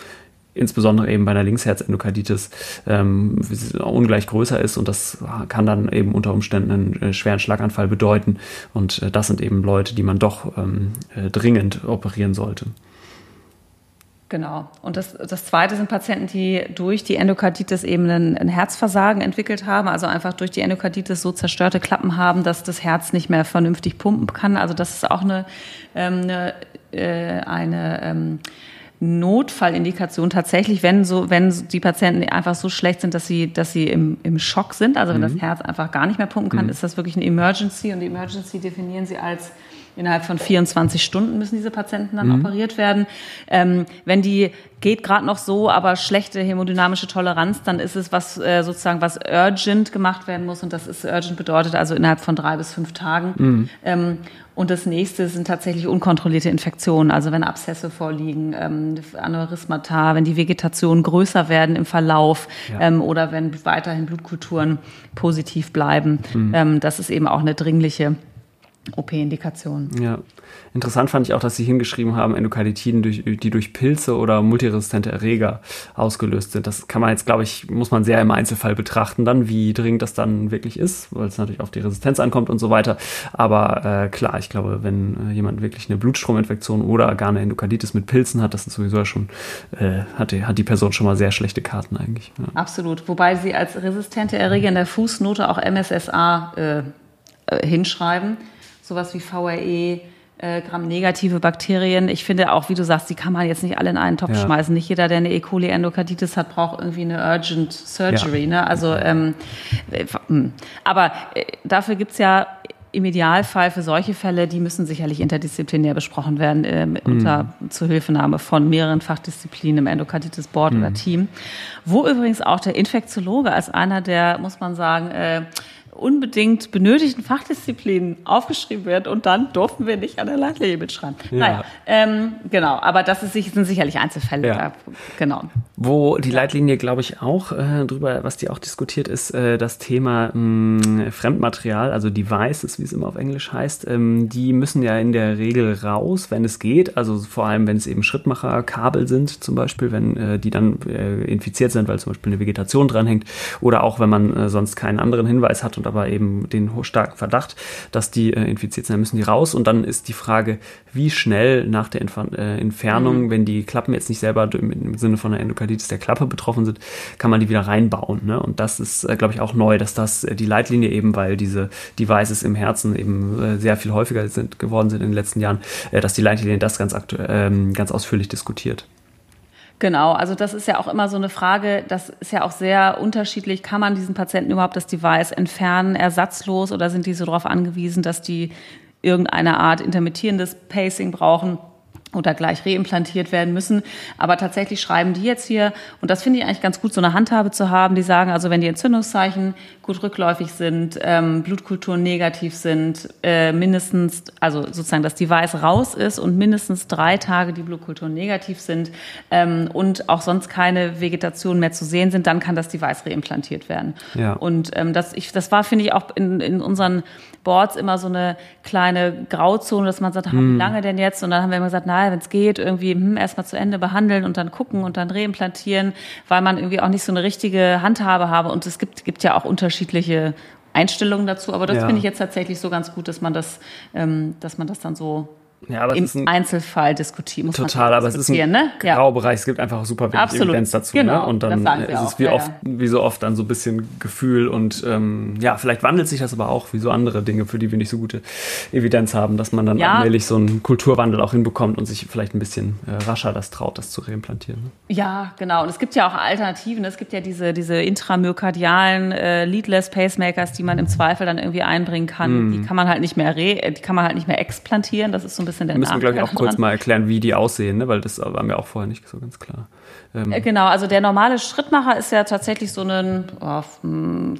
insbesondere eben bei einer Linksherzendokarditis ähm, ungleich größer ist und das kann dann eben unter Umständen einen äh, schweren Schlaganfall bedeuten und äh, das sind eben Leute, die man doch ähm, äh, dringend operieren sollte. Genau. Und das, das zweite sind Patienten, die durch die Endokarditis eben ein, ein, Herzversagen entwickelt haben, also einfach durch die Endokarditis so zerstörte Klappen haben, dass das Herz nicht mehr vernünftig pumpen kann. Also das ist auch eine, ähm, eine, äh, eine ähm, Notfallindikation tatsächlich, wenn so, wenn die Patienten einfach so schlecht sind, dass sie, dass sie im, im Schock sind, also wenn mhm. das Herz einfach gar nicht mehr pumpen kann, mhm. ist das wirklich eine Emergency und die Emergency definieren sie als Innerhalb von 24 Stunden müssen diese Patienten dann mhm. operiert werden. Ähm, wenn die geht gerade noch so, aber schlechte hämodynamische Toleranz, dann ist es was äh, sozusagen was urgent gemacht werden muss und das ist urgent bedeutet also innerhalb von drei bis fünf Tagen. Mhm. Ähm, und das nächste sind tatsächlich unkontrollierte Infektionen, also wenn Abszesse vorliegen, ähm, Aneurysmata, wenn die Vegetationen größer werden im Verlauf ja. ähm, oder wenn weiterhin Blutkulturen positiv bleiben. Mhm. Ähm, das ist eben auch eine dringliche OP-Indikation. Ja. Interessant fand ich auch, dass Sie hingeschrieben haben, Endokarditiden, durch, die durch Pilze oder multiresistente Erreger ausgelöst sind. Das kann man jetzt, glaube ich, muss man sehr im Einzelfall betrachten, dann, wie dringend das dann wirklich ist, weil es natürlich auf die Resistenz ankommt und so weiter. Aber äh, klar, ich glaube, wenn äh, jemand wirklich eine Blutstrominfektion oder gar eine Endokarditis mit Pilzen hat, das ist sowieso schon, äh, hat, die, hat die Person schon mal sehr schlechte Karten eigentlich. Ja. Absolut. Wobei sie als resistente Erreger in der Fußnote auch MSSA äh, äh, hinschreiben sowas wie VRE, äh, Gramm-negative Bakterien. Ich finde auch, wie du sagst, die kann man jetzt nicht alle in einen Topf ja. schmeißen. Nicht jeder, der eine E. coli Endokarditis hat, braucht irgendwie eine Urgent Surgery. Ja. Ne? Also, ähm, äh, hm. aber äh, dafür gibt's ja im Idealfall für solche Fälle, die müssen sicherlich interdisziplinär besprochen werden, äh, mhm. unter Zuhilfenahme von mehreren Fachdisziplinen im Endokarditis Board mhm. oder Team. Wo übrigens auch der Infektiologe als einer der, muss man sagen, äh, unbedingt benötigten Fachdisziplinen aufgeschrieben wird und dann durften wir nicht an der Leitlinie mitschreiben. Ja. Naja, ähm, genau, aber das ist, sind sicherlich Einzelfälle. Ja. genau. Wo die Leitlinie, glaube ich, auch äh, drüber, was die auch diskutiert, ist äh, das Thema mh, Fremdmaterial, also Devices, wie es immer auf Englisch heißt. Ähm, die müssen ja in der Regel raus, wenn es geht. Also vor allem, wenn es eben Schrittmacherkabel sind, zum Beispiel, wenn äh, die dann äh, infiziert sind, weil zum Beispiel eine Vegetation dranhängt. Oder auch, wenn man äh, sonst keinen anderen Hinweis hat und aber eben den starken Verdacht, dass die äh, infiziert sind, dann müssen die raus. Und dann ist die Frage, wie schnell nach der Entfer Entfernung, mhm. wenn die Klappen jetzt nicht selber im Sinne von einer Endokarditis der Klappe betroffen sind, kann man die wieder reinbauen. Ne? Und das ist, äh, glaube ich, auch neu, dass das äh, die Leitlinie eben, weil diese Devices im Herzen eben äh, sehr viel häufiger sind, geworden sind in den letzten Jahren, äh, dass die Leitlinie das ganz, ähm, ganz ausführlich diskutiert. Genau, also das ist ja auch immer so eine Frage, das ist ja auch sehr unterschiedlich. Kann man diesen Patienten überhaupt das Device entfernen, ersatzlos, oder sind die so darauf angewiesen, dass die irgendeine Art intermittierendes Pacing brauchen? Oder gleich reimplantiert werden müssen. Aber tatsächlich schreiben die jetzt hier, und das finde ich eigentlich ganz gut, so eine Handhabe zu haben, die sagen, also wenn die Entzündungszeichen gut rückläufig sind, ähm, Blutkulturen negativ sind, äh, mindestens, also sozusagen das Device raus ist und mindestens drei Tage die Blutkulturen negativ sind ähm, und auch sonst keine Vegetation mehr zu sehen sind, dann kann das Device reimplantiert werden. Ja. Und ähm, das, ich, das war, finde ich, auch in, in unseren Boards immer so eine kleine Grauzone, dass man sagt, hm. wie lange denn jetzt? Und dann haben wir immer gesagt, naja, wenn es geht, irgendwie hm, erstmal zu Ende behandeln und dann gucken und dann reimplantieren, weil man irgendwie auch nicht so eine richtige Handhabe habe. Und es gibt, gibt ja auch unterschiedliche Einstellungen dazu, aber das ja. finde ich jetzt tatsächlich so ganz gut, dass man das, ähm, dass man das dann so ja, aber im ein Einzelfall diskutieren. Muss total, aber es ist ein ne? Graubereich. Es gibt einfach super wenig Absolut. Evidenz dazu. Ne? Genau, ne? Und dann ist es wie, ja, oft, wie so oft dann so ein bisschen Gefühl und ähm, ja, vielleicht wandelt sich das aber auch wie so andere Dinge, für die wir nicht so gute Evidenz haben, dass man dann ja. allmählich so einen Kulturwandel auch hinbekommt und sich vielleicht ein bisschen äh, rascher das traut, das zu reimplantieren. Ne? Ja, genau. Und es gibt ja auch Alternativen. Es gibt ja diese, diese intramyokardialen äh, Leadless Pacemakers, die man im Zweifel dann irgendwie einbringen kann. Mm. Die kann man halt nicht mehr re, die kann man halt nicht mehr explantieren. Das ist so ein bisschen Müssen wir, glaube ich, auch kurz mal erklären, wie die aussehen, ne? weil das war mir auch vorher nicht so ganz klar. Ähm genau, also der normale Schrittmacher ist ja tatsächlich so ein oh,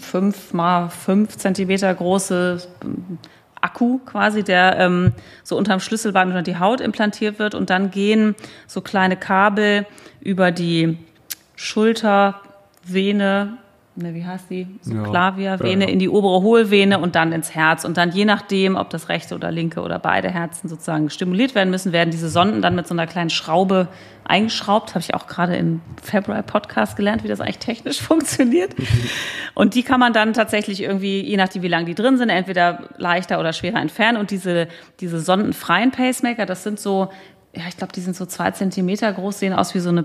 fünf mal fünf Zentimeter große ähm, Akku quasi, der ähm, so unterm Schlüsselband unter die Haut implantiert wird und dann gehen so kleine Kabel über die Schultervene ne, wie heißt die? Subclavia-Vene ja. in die obere Hohlvene und dann ins Herz. Und dann je nachdem, ob das rechte oder linke oder beide Herzen sozusagen stimuliert werden müssen, werden diese Sonden dann mit so einer kleinen Schraube eingeschraubt. Habe ich auch gerade im February Podcast gelernt, wie das eigentlich technisch funktioniert. Und die kann man dann tatsächlich irgendwie, je nachdem, wie lang die drin sind, entweder leichter oder schwerer entfernen. Und diese, diese sondenfreien Pacemaker, das sind so, ja, ich glaube, die sind so zwei Zentimeter groß, sehen aus wie so eine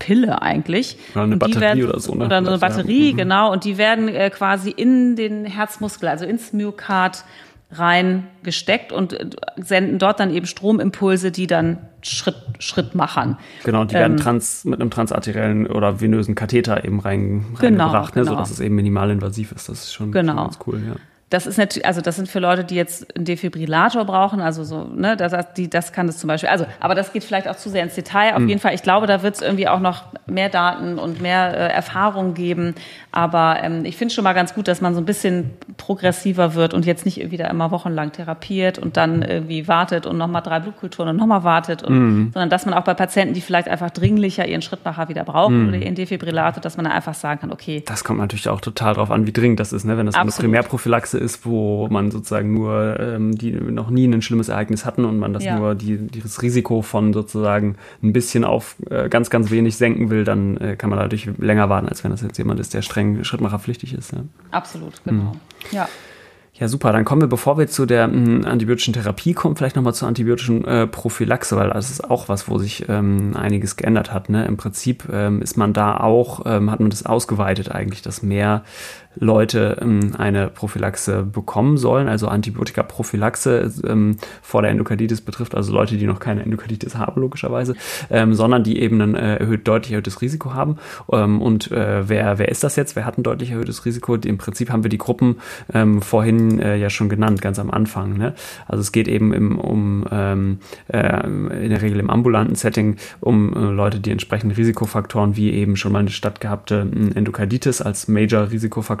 Pille eigentlich. Oder eine Batterie werden, oder so. Ne? Oder eine Batterie, ja. Mhm. genau. Und die werden äh, quasi in den Herzmuskel, also ins Myokard rein gesteckt und äh, senden dort dann eben Stromimpulse, die dann Schritt, Schritt machen. Genau, die werden ähm, trans, mit einem transarteriellen oder venösen Katheter eben rein, genau, reingebracht, ne, genau. sodass es eben minimalinvasiv ist. Das ist schon, genau. schon ganz cool, ja. Das ist natürlich, also das sind für Leute, die jetzt einen Defibrillator brauchen, also so, ne, das, die, das kann das zum Beispiel. Also, aber das geht vielleicht auch zu sehr ins Detail. Auf mhm. jeden Fall, ich glaube, da wird es irgendwie auch noch mehr Daten und mehr äh, Erfahrung geben. Aber ähm, ich finde schon mal ganz gut, dass man so ein bisschen progressiver wird und jetzt nicht wieder immer wochenlang therapiert und dann irgendwie wartet und nochmal drei Blutkulturen und nochmal wartet, und, mhm. sondern dass man auch bei Patienten, die vielleicht einfach dringlicher ihren Schrittmacher wieder brauchen mhm. oder ihren Defibrillator, dass man dann einfach sagen kann, okay. Das kommt natürlich auch total drauf an, wie dringend das ist, ne? Wenn das Absolut. eine Primärprophylaxe ist, wo man sozusagen nur ähm, die noch nie ein schlimmes Ereignis hatten und man das ja. nur die, das Risiko von sozusagen ein bisschen auf äh, ganz, ganz wenig senken will, dann äh, kann man dadurch länger warten, als wenn das jetzt jemand ist, der streng schrittmacherpflichtig ist. Ja. Absolut, genau. Mhm. Ja. Ja, super. Dann kommen wir, bevor wir zu der mh, antibiotischen Therapie kommen, vielleicht nochmal zur antibiotischen äh, Prophylaxe, weil das ist auch was, wo sich ähm, einiges geändert hat. Ne? Im Prinzip ähm, ist man da auch, ähm, hat man das ausgeweitet eigentlich, dass mehr Leute ähm, eine Prophylaxe bekommen sollen, also Antibiotika-Prophylaxe ähm, vor der Endokarditis betrifft, also Leute, die noch keine Endokarditis haben, logischerweise, ähm, sondern die eben ein äh, erhöht, deutlich erhöhtes Risiko haben. Ähm, und äh, wer, wer ist das jetzt? Wer hat ein deutlich erhöhtes Risiko? Im Prinzip haben wir die Gruppen ähm, vorhin äh, ja schon genannt, ganz am Anfang. Ne? Also es geht eben im, um ähm, äh, in der Regel im ambulanten Setting um äh, Leute, die entsprechende Risikofaktoren wie eben schon mal eine stattgehabte Endokarditis als Major-Risikofaktor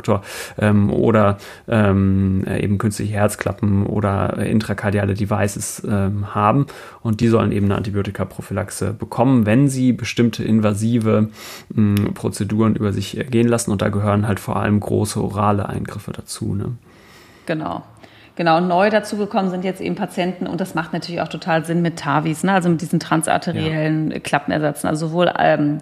ähm, oder ähm, eben künstliche Herzklappen oder intrakardiale Devices ähm, haben und die sollen eben eine Antibiotikaprophylaxe bekommen, wenn sie bestimmte invasive mh, hm, Prozeduren über sich gehen lassen und da gehören halt vor allem große orale Eingriffe dazu. Ne? Genau. Genau, neu dazugekommen sind jetzt eben Patienten, und das macht natürlich auch total Sinn mit TAVIs, ne? also mit diesen transarteriellen ja. Klappenersatzen, also sowohl ähm,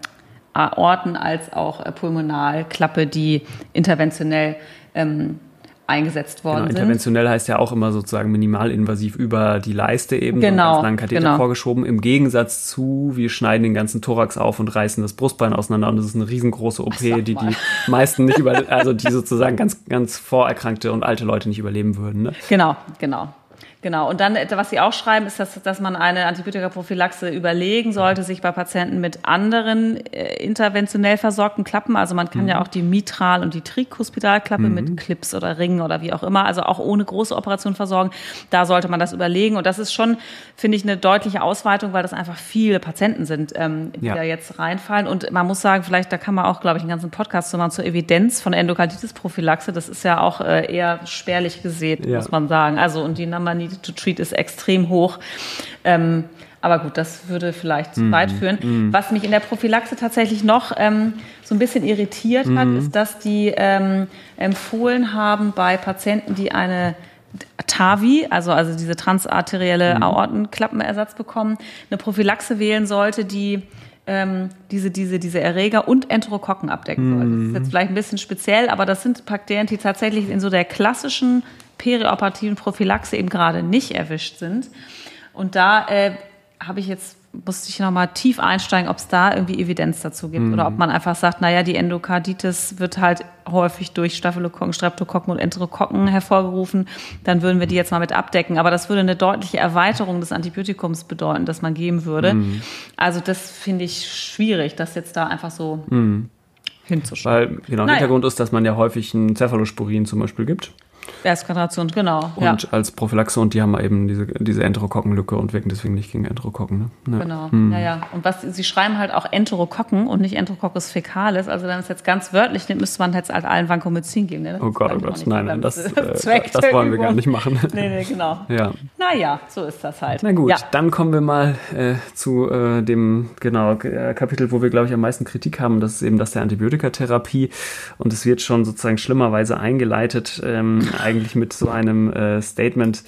Aorten als auch äh, Pulmonalklappe, die interventionell ähm, eingesetzt worden genau, interventionell sind. heißt ja auch immer sozusagen minimalinvasiv über die Leiste eben genau, so einen ganz Katheter genau. vorgeschoben. Im Gegensatz zu, wir schneiden den ganzen Thorax auf und reißen das Brustbein auseinander und das ist eine riesengroße OP, die die meisten nicht über, also die sozusagen ganz, ganz vorerkrankte und alte Leute nicht überleben würden. Ne? Genau, genau. Genau. Und dann, was Sie auch schreiben, ist, dass, dass man eine Antibiotikaprophylaxe überlegen sollte, sich bei Patienten mit anderen äh, interventionell versorgten Klappen, also man kann mhm. ja auch die Mitral- und die Trikospidalklappe mhm. mit Clips oder Ringen oder wie auch immer, also auch ohne große Operation versorgen. Da sollte man das überlegen. Und das ist schon, finde ich, eine deutliche Ausweitung, weil das einfach viele Patienten sind, ähm, die ja. da jetzt reinfallen. Und man muss sagen, vielleicht, da kann man auch, glaube ich, einen ganzen Podcast zu machen zur Evidenz von Endokarditis-Prophylaxe. Das ist ja auch äh, eher spärlich gesät, ja. muss man sagen. Also, und die Namanie Needed to Treat ist extrem hoch. Ähm, aber gut, das würde vielleicht zu mhm. weit führen. Mhm. Was mich in der Prophylaxe tatsächlich noch ähm, so ein bisschen irritiert hat, mhm. ist, dass die ähm, empfohlen haben bei Patienten, die eine TAVI, also, also diese transarterielle mhm. Aortenklappenersatz bekommen, eine Prophylaxe wählen sollte, die ähm, diese, diese, diese Erreger und Enterokokken abdecken soll. Das ist jetzt mhm. vielleicht ein bisschen speziell, aber das sind Bakterien, die tatsächlich in so der klassischen perioperativen Prophylaxe eben gerade nicht erwischt sind. Und da äh, habe ich jetzt musste ich nochmal tief einsteigen, ob es da irgendwie Evidenz dazu gibt mhm. oder ob man einfach sagt, naja, die Endokarditis wird halt häufig durch Staphylokokken, Streptokokken und Enterokokken hervorgerufen. Dann würden wir die jetzt mal mit abdecken. Aber das würde eine deutliche Erweiterung des Antibiotikums bedeuten, das man geben würde. Mhm. Also das finde ich schwierig, das jetzt da einfach so mhm. hinzuschauen. Weil genau, naja. Hintergrund ist, dass man ja häufig ein Cephalosporin zum Beispiel gibt. Erstgeneration, genau. Und ja. als Prophylaxe und die haben eben diese, diese Enterokokkenlücke und wirken deswegen nicht gegen Enterokokken. Ne? Ja. Genau, hm. ja, ja. Und was, sie schreiben halt auch Enterokokken und nicht Enterococcus fecalis. Also wenn man es jetzt ganz wörtlich nimmt, müsste man jetzt halt allen Vancomycin geben. Ne? Oh Gott, oh Gott, nein, nein, das, äh, das wollen wir gar nicht machen. nee, nee, genau. Ja. Naja, so ist das halt. Na gut, ja. dann kommen wir mal äh, zu äh, dem genau äh, Kapitel, wo wir, glaube ich, am meisten Kritik haben. Das ist eben das der Antibiotikatherapie. Und es wird schon sozusagen schlimmerweise eingeleitet, ähm, eigentlich mit so einem äh, Statement.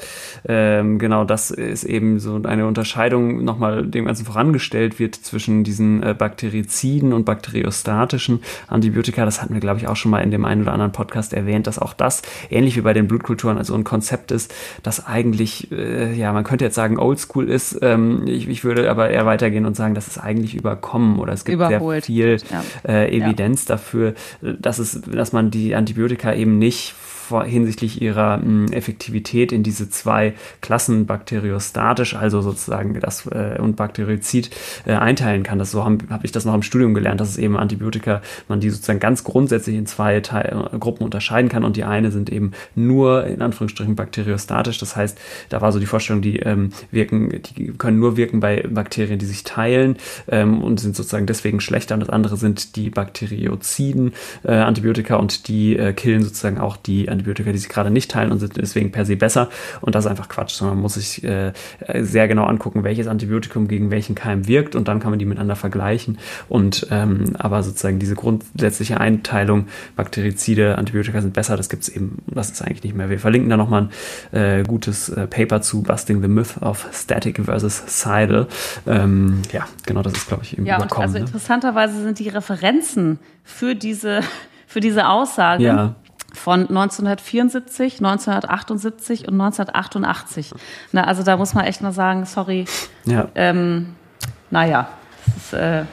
Ähm, genau, das ist eben so eine Unterscheidung nochmal dem Ganzen vorangestellt wird zwischen diesen äh, Bakteriziden und bakteriostatischen Antibiotika. Das hatten wir, glaube ich, auch schon mal in dem einen oder anderen Podcast erwähnt, dass auch das ähnlich wie bei den Blutkulturen also ein Konzept ist, das eigentlich, äh, ja, man könnte jetzt sagen, oldschool ist. Ähm, ich, ich würde aber eher weitergehen und sagen, das ist eigentlich überkommen oder es gibt Überholt. sehr viel ja. äh, Evidenz ja. dafür, dass es, dass man die Antibiotika eben nicht hinsichtlich ihrer hm, Effektivität in diese zwei Klassen bakteriostatisch, also sozusagen das äh, und Bakteriozid äh, einteilen kann. Das so habe hab ich das noch im Studium gelernt, dass es eben Antibiotika, man die sozusagen ganz grundsätzlich in zwei Teil, äh, Gruppen unterscheiden kann und die eine sind eben nur in Anführungsstrichen bakteriostatisch. Das heißt, da war so die Vorstellung, die ähm, wirken, die können nur wirken bei Bakterien, die sich teilen ähm, und sind sozusagen deswegen schlechter. Und das andere sind die Bakterioziden äh, Antibiotika und die äh, killen sozusagen auch die Antibiotika die sich gerade nicht teilen und sind deswegen per se besser. Und das ist einfach Quatsch, sondern man muss sich äh, sehr genau angucken, welches Antibiotikum gegen welchen Keim wirkt und dann kann man die miteinander vergleichen. Und ähm, aber sozusagen diese grundsätzliche Einteilung, Bakterizide, Antibiotika sind besser, das gibt es eben, das ist eigentlich nicht mehr. Wir verlinken da nochmal ein äh, gutes äh, Paper zu Busting the Myth of Static versus Sidal. Ähm, ja, genau, das ist, glaube ich, eben ja, überkommen. Also ne? interessanterweise sind die Referenzen für diese für diese Aussage ja von 1974, 1978 und 1988. Na, also da muss man echt mal sagen, sorry. Ja. Ähm, naja, das ist, äh,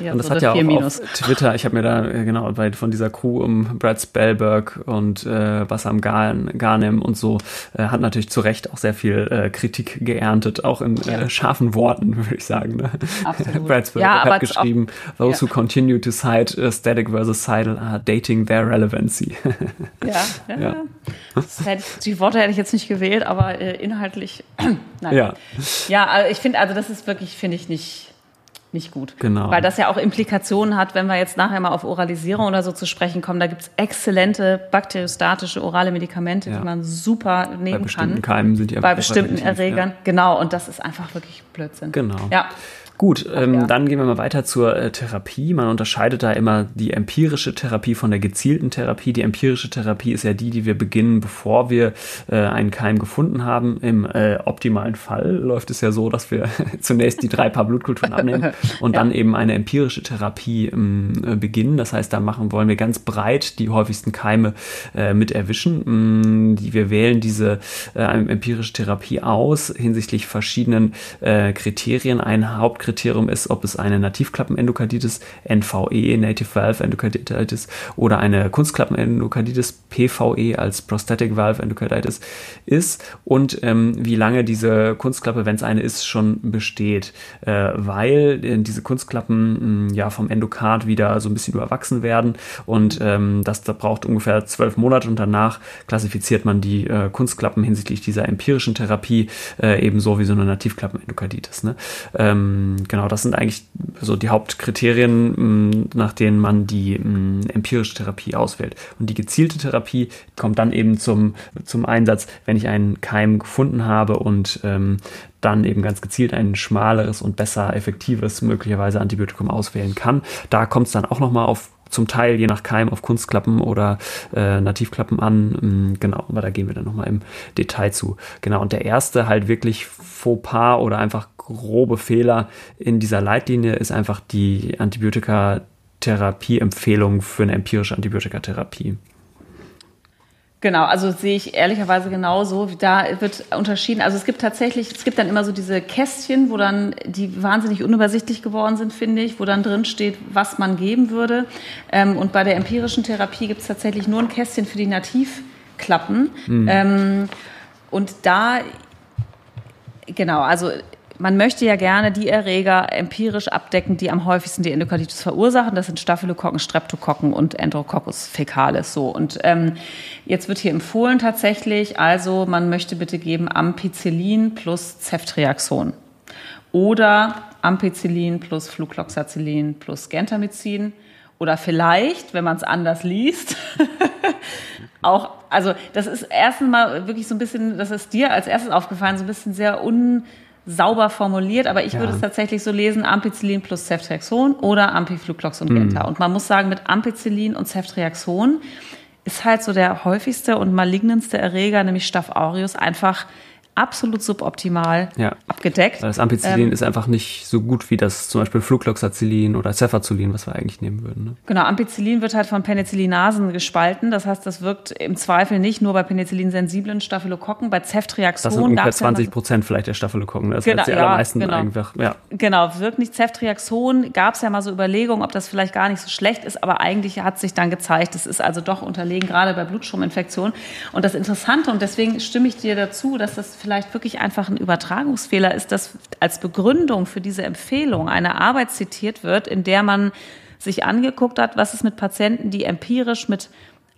Ja, und das so hat ja auch auf Twitter, ich habe mir da, äh, genau, bei, von dieser Crew um Brad Spellberg und äh, Bassam Garnem und so, äh, hat natürlich zu Recht auch sehr viel äh, Kritik geerntet, auch in äh, scharfen Worten, würde ich sagen. Ne? Absolut. Brad Spellberg ja, hat geschrieben, those ja. who continue to cite uh, static versus sidle are dating their relevancy. ja, ja. ja. Hätte, die Worte hätte ich jetzt nicht gewählt, aber äh, inhaltlich, nein. Ja, ja also ich finde, also das ist wirklich, finde ich nicht nicht gut. Genau. Weil das ja auch Implikationen hat, wenn wir jetzt nachher mal auf Oralisierung oder so zu sprechen kommen. Da gibt es exzellente bakteriostatische orale Medikamente, ja. die man super nehmen kann. Bei bestimmten Keimen sind die Bei bestimmten Erregern. Ja. Genau. Und das ist einfach wirklich Blödsinn. Genau. Ja. Gut, ähm, ja. dann gehen wir mal weiter zur äh, Therapie. Man unterscheidet da immer die empirische Therapie von der gezielten Therapie. Die empirische Therapie ist ja die, die wir beginnen, bevor wir äh, einen Keim gefunden haben. Im äh, optimalen Fall läuft es ja so, dass wir zunächst die drei Paar Blutkulturen abnehmen und ja. dann eben eine empirische Therapie ähm, äh, beginnen. Das heißt, da machen wollen wir ganz breit die häufigsten Keime äh, mit erwischen. Ähm, die, wir wählen diese äh, empirische Therapie aus hinsichtlich verschiedenen Kriterien. Ein Hauptkriterium Kriterium ist, ob es eine Nativklappenendokarditis, NVE, Native Valve Endocarditis, oder eine Kunstklappenendokarditis, PVE als Prosthetic Valve Endocarditis ist und ähm, wie lange diese Kunstklappe, wenn es eine ist, schon besteht, äh, weil äh, diese Kunstklappen mh, hm, ja vom Endokard wieder so ein bisschen überwachsen werden und ähm, das da braucht ungefähr zwölf Monate und danach klassifiziert man die äh, Kunstklappen hinsichtlich dieser empirischen Therapie äh, ebenso wie so eine Nativklappenendokarditis. Ne? Ähm, genau, das sind eigentlich so die Hauptkriterien, mm, nach denen man die mm, empirische Therapie auswählt. Und die gezielte Therapie kommt dann eben zum, zum Einsatz, wenn ich einen Keim gefunden habe und ähm, dann eben ganz gezielt ein schmaleres und besser effektives möglicherweise Antibiotikum auswählen kann. Da kommt es dann auch nochmal auf zum Teil je nach Keim auf Kunstklappen oder äh, Nativklappen an. Ähm, genau, aber da gehen wir dann nochmal im Detail zu. Genau, und der erste halt wirklich Fauxpas oder einfach grobe Fehler in dieser Leitlinie ist einfach die Antibiotika-Therapie-Empfehlung für eine empirische Antibiotikatherapie. Genau, also sehe ich ehrlicherweise genauso. Da wird unterschieden. Also es gibt tatsächlich, es gibt dann immer so diese Kästchen, wo dann die wahnsinnig unübersichtlich geworden sind, finde ich, wo dann drin steht, was man geben würde. Ähm, und bei der empirischen Therapie gibt es tatsächlich nur ein Kästchen für die Nativklappen. Mhm. und da Genau, also man möchte ja gerne die Erreger empirisch abdecken, die am häufigsten die Endokarditis verursachen. Das sind Staphylokokken, Streptokokken und Enterococcus fecalis. So und ähm, jetzt wird hier empfohlen tatsächlich, also man möchte bitte geben Ampicillin plus Ceftriaxon oder Ampicillin plus Flucloxacillin plus Gentamicin oder vielleicht, wenn man es anders liest, auch, also das ist erstens mal wirklich so ein bisschen, das ist dir als erstes aufgefallen, so ein bisschen sehr un sauber formuliert, aber ich ja. würde es tatsächlich so lesen, Ampicillin plus Ceftriaxon oder Ampifluclox und Genta. Mhm. Und man muss sagen, mit Ampicillin und Ceftriaxon ist halt so der häufigste und malignendste Erreger, nämlich Staph aureus, einfach absolut suboptimal ja. abgedeckt. Weil das Ampicillin ähm, ist einfach nicht so gut wie das zum Beispiel Flucloxacillin oder Cefazolin, was wir eigentlich nehmen würden. Ne? Genau, Ampicillin wird halt von Penicillinasen gespalten. Das heißt, das wirkt im Zweifel nicht nur bei Penicillin-sensiblen Staphylokokken, bei Ceftriaxon. Das sind ungefähr 20 Prozent vielleicht der Staphylokokken. Das genau, die allermeisten ja, genau. einfach. Ja. Genau, wirkt nicht. Ceftriaxon gab es ja mal so Überlegungen, ob das vielleicht gar nicht so schlecht ist, aber eigentlich hat sich dann gezeigt, es ist also doch unterlegen, gerade bei Blutschirminfektionen. Und das Interessante, und deswegen stimme ich dir dazu, dass das vielleicht wirklich einfach ein Übertragungsfehler ist, dass als Begründung für diese Empfehlung eine Arbeit zitiert wird, in der man sich angeguckt hat, was ist mit Patienten, die empirisch mit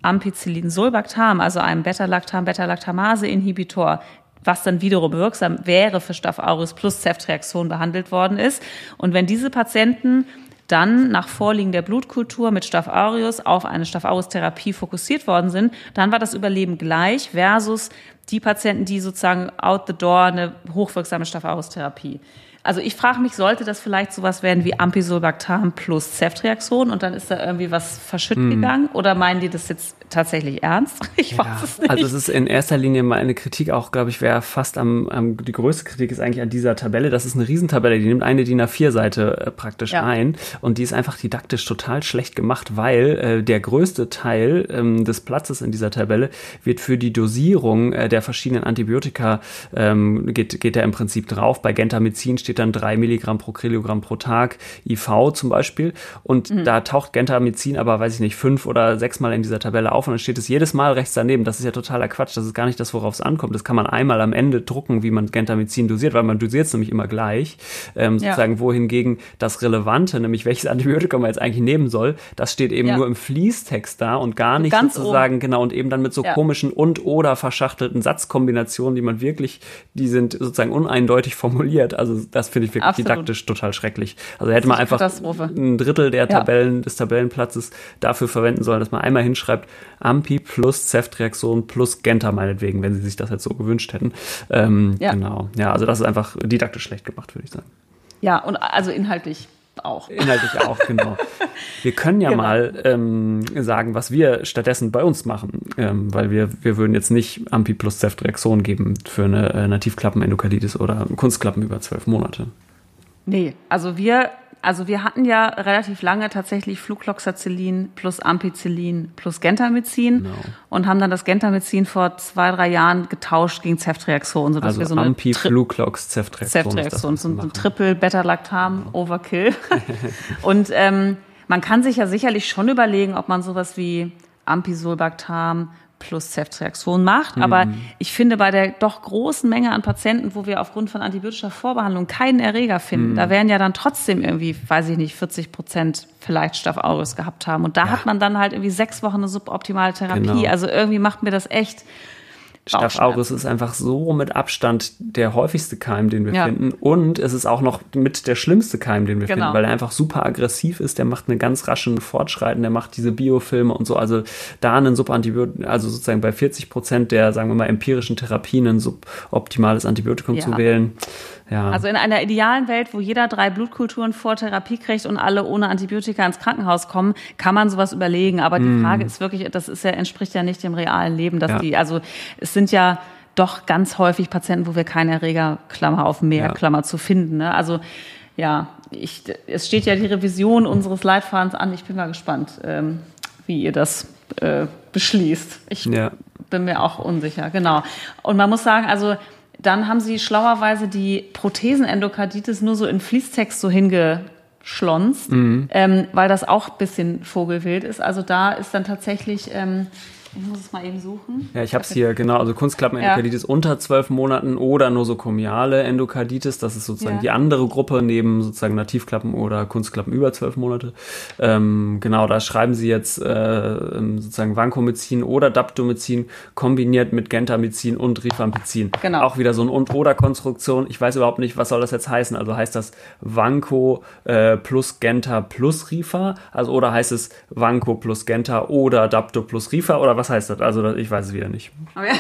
Ampicillin Sulbactam, also einem Beta-Lactam, Beta-Lactamase-Inhibitor, was dann wiederum wirksam wäre für Staph aureus plus Ceftriaxon behandelt worden ist. Und wenn diese Patienten dann nach Vorliegen der Blutkultur mit Staph aureus auf eine Staph aureus Therapie fokussiert worden sind, dann war das Überleben gleich versus die Patienten, die sozusagen out the door eine hochwirksame Staph aureus Therapie also ich frage mich, sollte das vielleicht sowas werden wie Ampisulbactam plus Ceftriaxon und dann ist da irgendwie was verschütt mm. gegangen? Oder meinen die das jetzt tatsächlich ernst? Ich ja, weiß es nicht. Also es ist in erster Linie meine Kritik auch, glaube ich, wäre fast am, am, die größte Kritik ist eigentlich an dieser Tabelle. Das ist eine Riesentabelle, die nimmt eine DIN A4-Seite äh, praktisch ja. ein und die ist einfach didaktisch total schlecht gemacht, weil äh, der größte Teil ähm, des Platzes in dieser Tabelle wird für die Dosierung äh, der verschiedenen Antibiotika ähm, geht, geht da im Prinzip drauf. Bei Gentamicin steht steht dann drei Milligramm pro Kilogramm pro Tag IV zum Beispiel. Und mhm. da taucht Gentamicin aber, weiß ich nicht, fünf oder sechs Mal in dieser Tabelle auf und dann steht es jedes Mal rechts daneben. Das ist ja totaler Quatsch. Das ist gar nicht das, worauf es ankommt. Das kann man einmal am Ende drucken, wie man Gentamicin dosiert, weil man dosiert es nämlich immer gleich. Ähm, ja. Sozusagen, wohingegen das Relevante, nämlich welches Antibiotikum man jetzt eigentlich nehmen soll, das steht eben ja. nur im Fließtext da und gar nicht Ganz sozusagen, oben. genau, und eben dann mit so ja. komischen und oder verschachtelten Satzkombinationen, die man wirklich, die sind sozusagen uneindeutig formuliert. Also das finde ich wirklich Absolut. didaktisch total schrecklich. Also hätte man einfach ein Drittel der Tabellen, des Tabellenplatzes dafür verwenden sollen, dass man einmal hinschreibt, Ampi plus Ceftreaxon plus Genta meinetwegen, wenn sie sich das jetzt so gewünscht hätten. Ähm, ja. Genau. Ja, also das ist einfach didaktisch schlecht gemacht, würde ich sagen. Ja, und also inhaltlich auch. Inhaltlich auch, genau. Wir können ja genau. mal ähm, sagen, was wir stattdessen bei uns machen, ähm, weil wir, wir würden jetzt nicht Ampi plus Ceftriaxon geben für eine äh, Nativklappenendokarditis oder Kunstklappen über zwölf Monate. Nee, also wir also wir hatten ja relativ lange tatsächlich Flucloxacillin plus Ampicillin plus Gentamicin genau. und haben dann das Gentamicin vor zwei, drei Jahren getauscht gegen Ceftriaxon, sodass also wir so eine Ampi, Fluclox, Ceftriaxon, Ceftriaxon so ein Triple Beta-Lactam genau. Overkill. und ähm, man kann sich ja sicherlich schon überlegen, ob man sowas wie Ampisulbactam plus Ceftriaxon macht. Mhm. Aber ich finde, bei der doch großen Menge an Patienten, wo wir aufgrund von antibiotischer Vorbehandlung keinen Erreger finden, mhm. da werden ja dann trotzdem irgendwie, weiß ich nicht, 40 Prozent vielleicht Staph aureus gehabt haben. Und da ja. hat man dann halt irgendwie sechs Wochen eine suboptimale Therapie. Genau. Also irgendwie macht mir das echt Staph aureus ist einfach so mit Abstand der häufigste Keim, den wir ja. finden. Und es ist auch noch mit der schlimmste Keim, den wir genau. finden, weil er einfach super aggressiv ist. Der macht einen ganz raschen Fortschreiten, der macht diese Biofilme und so. Also da einen Subantibiotikum, also sozusagen bei 40 Prozent der, sagen wir mal, empirischen Therapien ein suboptimales Antibiotikum ja. zu wählen ja. Also in einer idealen Welt, wo jeder drei Blutkulturen vor Therapie kriegt und alle ohne Antibiotika ins Krankenhaus kommen, kann man sowas überlegen. Aber die mm. Frage ist wirklich, das ist ja, entspricht ja nicht dem realen Leben, dass ja. die, also es sind ja doch ganz häufig Patienten, wo wir keine Erreger, Klammer auf mehr, ja. Klammer zu finden. Ne? Also ja, ich, es steht ja die Revision unseres Leitfadens an. Ich bin mal gespannt, ähm, wie ihr das äh, beschließt. Ich ja. bin mir auch unsicher, genau. Und man muss sagen, also dann haben sie schlauerweise die Prothesenendokarditis nur so in Fließtext so hingeschlonzt, mhm. ähm, weil das auch ein bisschen Vogelwild ist. Also da ist dann tatsächlich ähm, ich muss es mal eben suchen. Ja, ich habe es hier, genau. Also Kunstklappenendokarditis ja. unter zwölf Monaten oder nosokomiale Endokarditis. Das ist sozusagen ja. die andere Gruppe neben sozusagen Nativklappen oder Kunstklappen über zwölf Monate. Ähm, genau, da schreiben sie jetzt äh, sozusagen Vancomycin oder Daptomycin kombiniert mit Gentamicin und Rifampicin. Genau. Auch wieder so eine Und-Oder-Konstruktion. Ich weiß überhaupt nicht, was soll das jetzt heißen. Also heißt das Vanco äh, plus Genta plus Rifa? Also oder heißt es Vanco plus Genta oder Dapto plus Rifa? Oder was was heißt das? Also ich weiß es wieder nicht. Okay.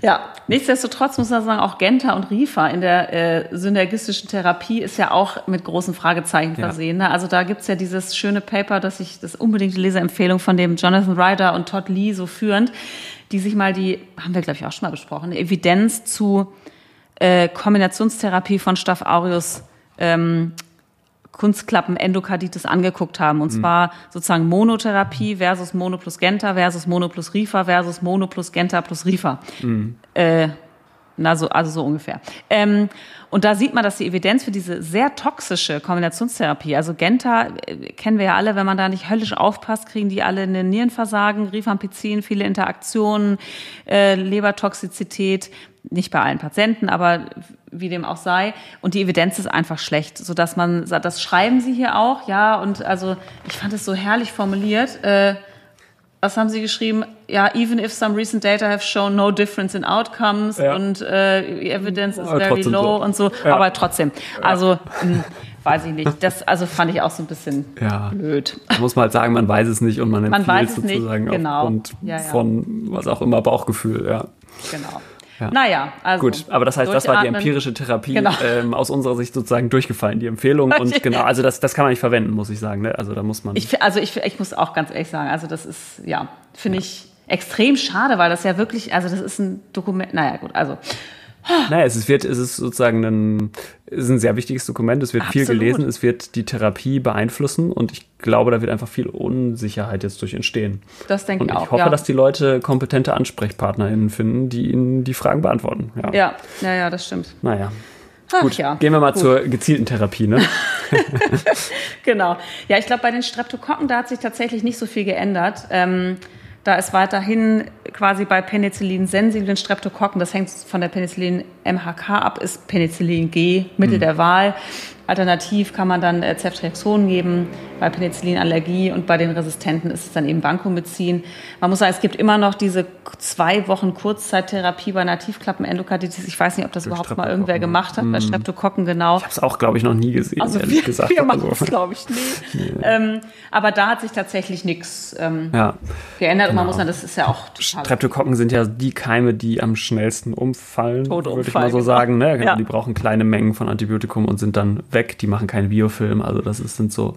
Ja, nichtsdestotrotz muss man sagen, auch Genta und Rifa in der äh, synergistischen Therapie ist ja auch mit großen Fragezeichen versehen. Ja. Ne? Also da gibt es ja dieses schöne Paper, das ich, das unbedingt die Leserempfehlung von dem Jonathan Ryder und Todd Lee so führend, die sich mal die, haben wir glaube ich auch schon mal besprochen, eine Evidenz zu äh, Kombinationstherapie von Staph aureus ähm, Kunstklappen Endokarditis angeguckt haben. Und mhm. zwar sozusagen Monotherapie versus Mono plus Genta versus Mono plus Rifa versus Mono plus Genta plus Rifa. Mhm. Äh, na, so, also so ungefähr. Ähm, und da sieht man, dass die Evidenz für diese sehr toxische Kombinationstherapie, also Genta äh, kennen wir ja alle, wenn man da nicht höllisch aufpasst, kriegen die alle eine Nierenversagen, Rifampicin, viele Interaktionen, äh, Lebertoxizität, nicht bei allen Patienten, aber wie dem auch sei. Und die Evidenz ist einfach schlecht, so dass man, das schreiben sie hier auch, ja. Und also ich fand es so herrlich formuliert. Äh, was haben Sie geschrieben? Ja, even if some recent data have shown no difference in outcomes ja. und äh, evidence is very low so. und so, ja. aber trotzdem. Also mh, hm, weiß ich nicht. Das also fand ich auch so ein bisschen ja. blöd. Da muss man halt sagen, man weiß es nicht und man empfiehlt man weiß es sozusagen nicht. Genau. aufgrund von was auch immer Bauchgefühl. Ja. Genau. Ja. Naja, also. Gut, aber das heißt, das war die empirische Therapie genau. ähm, aus unserer Sicht sozusagen durchgefallen, die Empfehlung. Und genau, also das, das kann man nicht verwenden, muss ich sagen. Ne? Also da muss man. Ich, also ich, ich muss auch ganz ehrlich sagen, also das ist, ja, finde ja. ich extrem schade, weil das ja wirklich, also das ist ein Dokument, naja, gut, also. Naja, es wird, es ist sozusagen ein, ist ein sehr wichtiges Dokument, es wird Absolut. viel gelesen, es wird die Therapie beeinflussen und ich glaube, da wird einfach viel Unsicherheit jetzt durch entstehen. Das denke ich auch. Ich hoffe, ja. dass die Leute kompetente AnsprechpartnerInnen finden, die ihnen die Fragen beantworten. Ja, ja, ja, ja das stimmt. Naja. Ach, Gut, ja. gehen wir mal Gut. zur gezielten Therapie, ne? genau. Ja, ich glaube, bei den Streptokokken, da hat sich tatsächlich nicht so viel geändert. Ähm, da ist weiterhin quasi bei Penicillin sensiblen Streptokokken, das hängt von der Penicillin MHK ab, ist Penicillin G Mittel mhm. der Wahl. Alternativ kann man dann äh, Ceftriaxon geben bei Penicillinallergie und bei den Resistenten ist es dann eben Vancomycin. Man muss sagen, es gibt immer noch diese zwei Wochen Kurzzeittherapie bei Nativklappenendokarditis. Ich weiß nicht, ob das überhaupt mal irgendwer gemacht hat, bei mhm. Streptokokken genau. Ich habe es auch, glaube ich, noch nie gesehen, also ehrlich wir, gesagt. Wir machen es, glaube ich, nie. Nee. Ähm, aber da hat sich tatsächlich nichts ähm, ja. geändert genau. man genau. muss sagen, das ist ja auch total Streptokokken sind ja die Keime, die am schnellsten umfallen, würde ich mal so genau. sagen. Ne? Genau. Ja. Die brauchen kleine Mengen von Antibiotikum und sind dann weg. Die machen keinen Biofilm. Also das ist, sind so,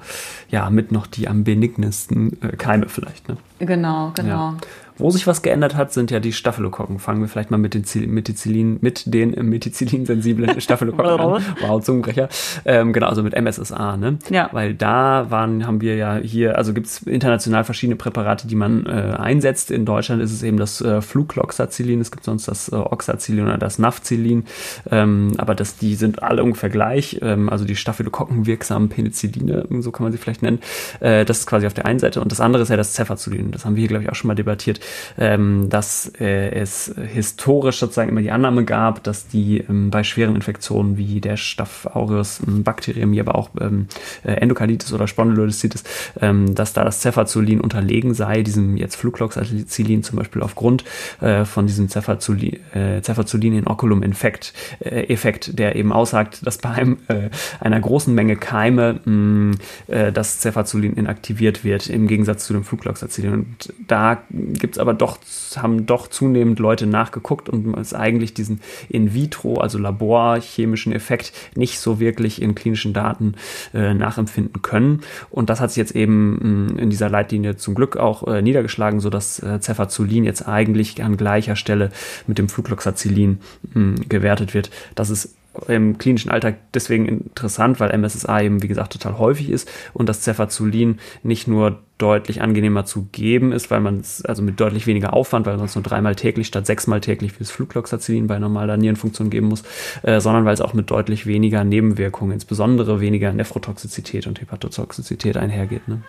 ja, mit noch die am benignesten äh, Keime vielleicht. Ne? Genau, genau. Ja. Wo sich was geändert hat, sind ja die Staphylokokken. Fangen wir vielleicht mal mit den, Methicillin, mit den Methicillin-sensiblen Staphylokokken an. Wow, Zungenbrecher. Ähm, genau, also mit MSSA, ne? Ja. Weil da waren, haben wir ja hier, also gibt's international verschiedene Präparate, die man äh, einsetzt. In Deutschland ist es eben das äh, Flucloxacillin, es gibt sonst das äh, Oxacillin oder das Nafcillin. Ähm, aber das, die sind alle ungefähr gleich. Ähm, also die Staphylokokken wirksamen Penicilline, so kann man sie vielleicht nennen. Äh, das ist quasi auf der einen Seite. Und das andere ist ja das Cefazolin. Das haben wir hier, glaube ich, auch schon mal debattiert ähm, dass äh, es historisch sozusagen immer die Annahme gab, dass die ähm, bei schweren Infektionen wie der Staph aureus ähm, Bakteriämie, aber auch ähm, äh, Endokarditis oder Spondylolisthesis, ähm, dass da das Cefazolin unterlegen sei, diesem jetzt Flucloxacillin zum Beispiel aufgrund äh, von diesem Cefazolin, äh, Cefazolin Inoculum-Effekt, äh, Effekt, der eben aussagt, dass bei einem, äh, einer großen Menge Keime mh, äh, das Cefazolin inaktiviert wird, im Gegensatz zu dem Flucloxacillin. Und da gibt es aber doch, haben doch zunehmend Leute nachgeguckt und es eigentlich diesen in vitro, also laborchemischen Effekt nicht so wirklich in klinischen Daten äh, nachempfinden können. Und das hat sich jetzt eben mh, in dieser Leitlinie zum Glück auch äh, niedergeschlagen, so dass äh, Cefazolin jetzt eigentlich an gleicher Stelle mit dem Flucloxacillin mh, gewertet wird. Das ist im klinischen Alltag deswegen interessant, weil MSSA eben, wie gesagt, total häufig ist und das Cefazolin nicht nur deutlich angenehmer zu geben ist, weil man es, also mit deutlich weniger Aufwand, weil man es nur dreimal täglich statt sechsmal täglich fürs Flugloxacillin bei normaler Nierenfunktion geben muss, äh, sondern weil es auch mit deutlich weniger Nebenwirkungen, insbesondere weniger Nephrotoxizität und Hepatotoxizität einhergeht. Ne?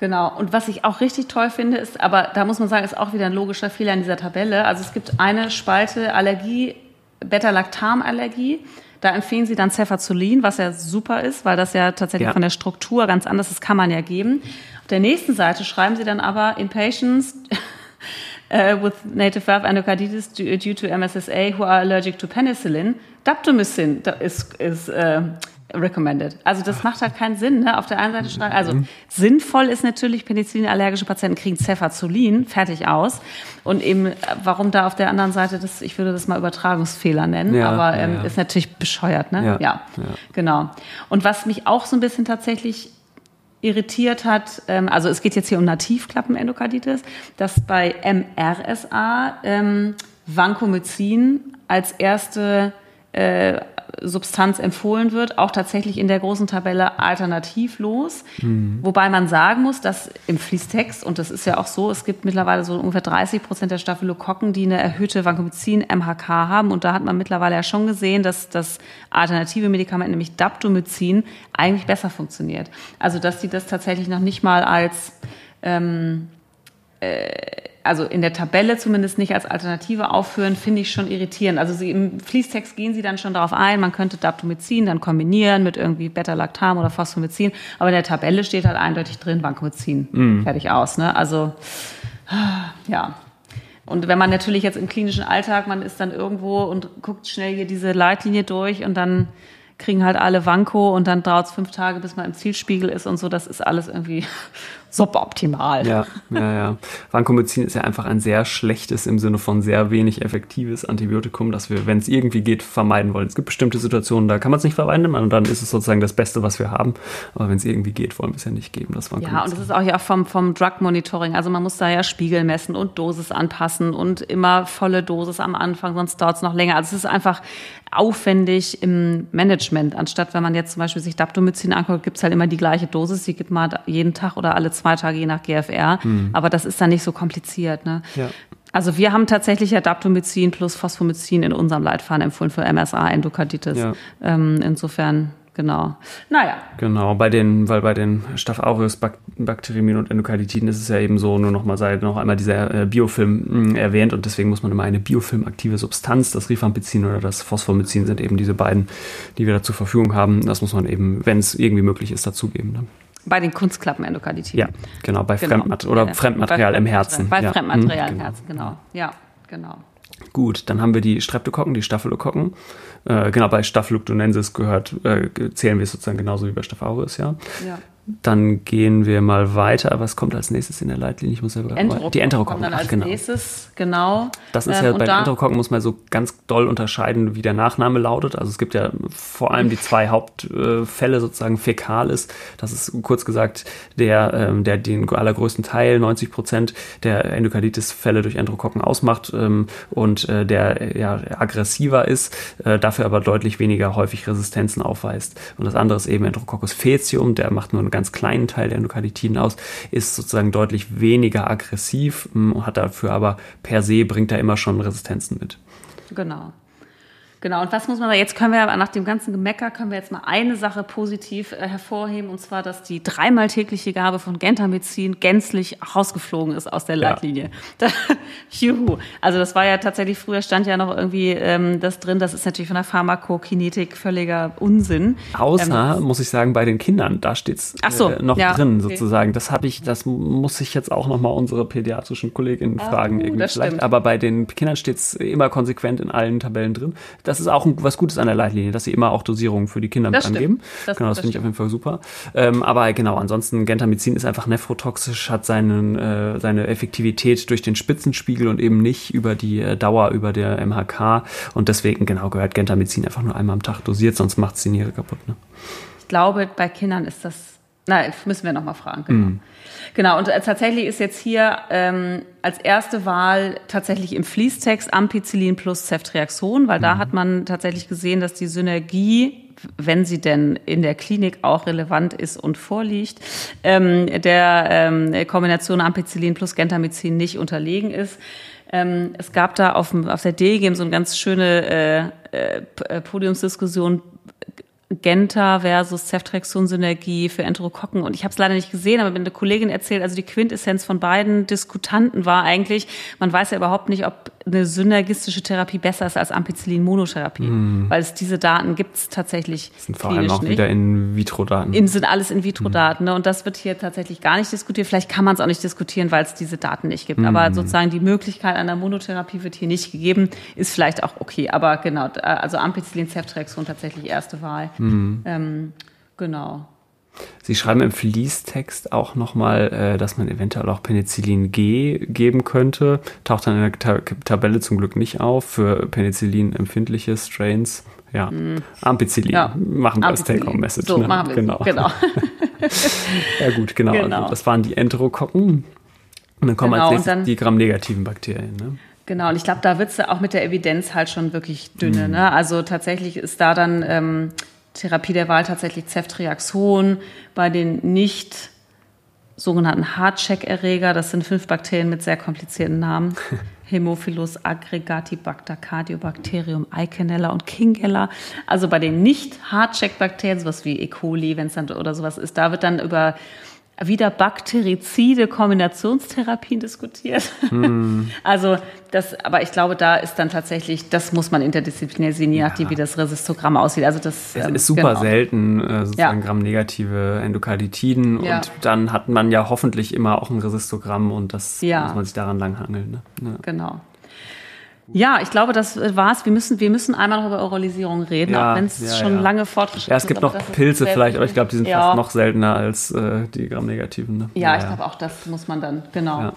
Genau. Und was ich auch richtig toll finde, ist, aber da muss man sagen, ist auch wieder ein logischer Fehler in dieser Tabelle. Also es gibt eine Spalte Allergie Beta-Lactam-Allergie. Da empfehlen sie dann Cefazolin, was ja super ist, weil das ja tatsächlich ja. von der Struktur ganz anders ist, kann man ja geben. Auf der nächsten Seite schreiben sie dann aber in Patients uh, with native valve endocarditis due to MSSA who are allergic to penicillin, Daptomycin is, is uh, recommended. Also das macht halt keinen Sinn. Ne? Auf der einen Seite schreiben, also mhm. sinnvoll ist natürlich, penicillinallergische Patienten kriegen Cefazolin, fertig aus. Und eben, warum da auf der anderen Seite das, ich würde das mal Übertragungsfehler nennen, ja, aber ähm, ja. ist natürlich bescheuert. Ne? Ja, ja, genau. Und was mich auch so ein bisschen tatsächlich irritiert hat, ähm, also es geht jetzt hier um Nativklappenendokarditis, dass bei MRSA ähm, Vancomycin als erste äh, Substanz empfohlen wird, auch tatsächlich in der großen Tabelle alternativlos. Mhm. Wobei man sagen muss, dass im Fließtext, und das ist ja auch so, es gibt mittlerweile so ungefähr 30 Prozent der Staphylokokken, die eine erhöhte Vancomycin-MHK haben. Und da hat man mittlerweile ja schon gesehen, dass das alternative Medikament, nämlich Daptomycin, eigentlich besser funktioniert. Also, dass die das tatsächlich noch nicht mal als ähm, äh, also in der Tabelle zumindest nicht als Alternative aufführen, finde ich schon irritierend. Also sie, im Fließtext gehen sie dann schon darauf ein, man könnte Daptomycin dann kombinieren mit irgendwie Beta-Lactam oder Phosphomycin, aber in der Tabelle steht halt eindeutig drin Vancomycin. Mm. Fertig aus. Ne? Also ja. Und wenn man natürlich jetzt im klinischen Alltag, man ist dann irgendwo und guckt schnell hier diese Leitlinie durch und dann kriegen halt alle Vanko und dann dauert es fünf Tage, bis man im Zielspiegel ist und so. Das ist alles irgendwie suboptimal. Ja, ja, ja. Vancomycin ist ja einfach ein sehr schlechtes im Sinne von sehr wenig effektives Antibiotikum, das wir, wenn es irgendwie geht, vermeiden wollen. Es gibt bestimmte Situationen, da kann man es nicht vermeiden und dann ist es sozusagen das Beste, was wir haben. Aber wenn es irgendwie geht, wollen wir es ja nicht geben. Das ja, und das ist auch ja vom, vom Drug Monitoring. Also man muss da ja Spiegel messen und Dosis anpassen und immer volle Dosis am Anfang, sonst dauert es noch länger. Also es ist einfach aufwendig im Management. Anstatt wenn man jetzt zum Beispiel sich Daptomycin anguckt, gibt es halt immer die gleiche Dosis, die gibt man jeden Tag oder alle zwei Tage je nach GFR. Mhm. Aber das ist dann nicht so kompliziert. Ne? Ja. Also wir haben tatsächlich Adaptomycin plus Phosphomycin in unserem Leitfaden empfohlen für MSA-Endokarditis. Ja. Ähm, insofern genau. Naja. Genau, bei den, weil bei den Staph aureus Bakteriemien und Endokarditiden ist es ja eben so, nur noch mal sei noch einmal dieser äh, Biofilm mh, hm, erwähnt und deswegen muss man immer eine biofilmaktive Substanz, das Rifampicin oder das Phosphomycin sind eben diese beiden, die wir da zur Verfügung haben. Das muss man eben, wenn es irgendwie möglich ist, dazugeben. Ne? Bei den Kunstklappen-Endokarditiden. Ja, genau, bei genau. Fremdmat oder ja, Fremdmaterial im Herzen. Bei ja. Fremdmaterial im genau. Herzen, genau. Ja, genau. Gut, dann haben wir die Streptokokken, die Staphylokokken. Äh, genau, bei Staphylococcus gehört, äh, zählen wir sozusagen genauso wie bei Staph aureus, ja. ja. Dann gehen wir mal weiter. Was kommt als nächstes in der Leitlinie? Ich muss selber Enterokokken Die Enterokokken. Dann als genau. nächstes, genau. Das ist ja ähm, bei den Enterokokken muss man so ganz doll unterscheiden, wie der Nachname lautet. Also es gibt ja vor allem die zwei Hauptfälle sozusagen fäkal ist. Das ist kurz gesagt der, ähm, der den allergrößten Teil, 90 Prozent der Endokarditis-Fälle durch Enterokokken ausmacht ähm, und äh, der ja aggressiver ist, äh, dafür aber deutlich weniger häufig Resistenzen aufweist. Und das andere ist eben Enterococcus faecium, der macht nur eine ganz kleinen Teil der Endokarditiden aus, ist sozusagen deutlich weniger aggressiv, hm, hat dafür aber per se bringt er immer schon Resistenzen mit. Genau. Genau, und was muss man da jetzt können wir nach dem ganzen Gemecker können wir jetzt mal eine Sache positiv äh, hervorheben und zwar, dass die dreimal tägliche Gabe von Gentamicin gänzlich rausgeflogen ist aus der Leitlinie. Ja. Juhu. Also das war ja tatsächlich früher stand ja noch irgendwie ähm, das drin, das ist natürlich von der Pharmakokinetik völliger Unsinn. Außer, ähm, muss ich sagen, bei den Kindern, da steht's so, äh, noch ja, drin okay. sozusagen. Das habe ich, das muss ich jetzt auch nochmal unsere pädiatrischen Kolleginnen ah, fragen. Oh, irgendwie vielleicht. Aber bei den Kindern steht's immer konsequent in allen Tabellen drin. Das ist auch was Gutes an der Leitlinie, dass sie immer auch Dosierungen für die Kinder das angeben. Das, genau, das, das finde ich auf jeden Fall super. Ähm, aber genau, ansonsten Gentamicin ist einfach nephrotoxisch, hat seinen, äh, seine Effektivität durch den Spitzenspiegel und eben nicht über die äh, Dauer über der MHK. Und deswegen, genau, gehört Gentamicin einfach nur einmal am Tag dosiert, sonst macht es die Niere kaputt. Ne? Ich glaube, bei Kindern ist das na, müssen wir nochmal fragen. Genau. Mm. genau, und äh, tatsächlich ist jetzt hier ähm, als erste Wahl tatsächlich im Fließtext Ampicillin plus Ceftriaxon, weil mm. da mhm. hat man tatsächlich gesehen, dass die Synergie wenn sie denn in der Klinik auch relevant ist und vorliegt, ähm, der ähm, Kombination Ampicillin plus Gentamicin nicht unterlegen ist. Ähm, es gab da auf, auf der DGM so eine ganz schöne äh, äh, Podiumsdiskussion Genta versus Ceftriaxon-Synergie für Enterokokken. Und ich habe es leider nicht gesehen, aber mir eine Kollegin erzählt, also die Quintessenz von beiden Diskutanten war eigentlich, man weiß ja überhaupt nicht, ob eine synergistische Therapie besser ist als Ampicillin-Monotherapie, mm. weil es diese Daten gibt es tatsächlich. Das sind vor allem auch nicht. wieder In-vitro-Daten. In, sind alles In-vitro-Daten. Mm. Ne? Und das wird hier tatsächlich gar nicht diskutiert. Vielleicht kann man es auch nicht diskutieren, weil es diese Daten nicht gibt. Mm. Aber sozusagen die Möglichkeit einer Monotherapie wird hier nicht gegeben, ist vielleicht auch okay. Aber genau, also Ampicillin-Ceftriaxon tatsächlich erste Wahl. Mhm. Ähm, genau. Sie schreiben im Fließtext auch nochmal, äh, dass man eventuell auch Penicillin G geben könnte. Taucht dann in der Ta Tabelle zum Glück nicht auf für Penicillin empfindliche Strains. Ja, mm. Ampicillin ja. machen wir als Take-Home-Message. So, ne? machen wir genau. genau. ja gut, genau. genau. Also das waren die Enterokokken. Und dann kommen genau, als nächstes die gramnegativen Bakterien. Ne? Genau, und ich glaube, da wird es auch mit der Evidenz halt schon wirklich dünne. Mm. Ne? Also tatsächlich ist da dann ähm, Therapie der Wahl tatsächlich Ceftriaxon, bei den nicht sogenannten Hardcheck-Erreger, das sind fünf Bakterien mit sehr komplizierten Namen, Hämophilus aggregatibacter, Cardiobacterium, Eikenella und Kingella. Also bei den nicht Hardcheck-Bakterien, sowas wie E. coli, wenn es dann oder sowas ist, da wird dann über wieder bakterizide Kombinationstherapien diskutiert. Mm. Also das, aber ich glaube, da ist dann tatsächlich, das muss man interdisziplinär sehen, je nachdem, wie das Resistogramm aussieht. Also das es ähm, ist super genau. selten, äh, sozusagen ja. gramnegative Endokarditiden ja. und dann hat man ja hoffentlich immer auch ein Resistogramm und das muss man sich daran langhangeln. Ne? Genau. Ja, ich glaube, das war's. Wir müssen, wir müssen einmal noch über Oralisierung reden, ja, auch wenn es ja, schon ja. lange fortgeschritten ist. Ja, es gibt noch Pilze vielleicht, aber ich glaube, die sind fast noch seltener als äh, die Gramnegativen. Ne? Ja, ich glaube auch, das muss man dann, genau.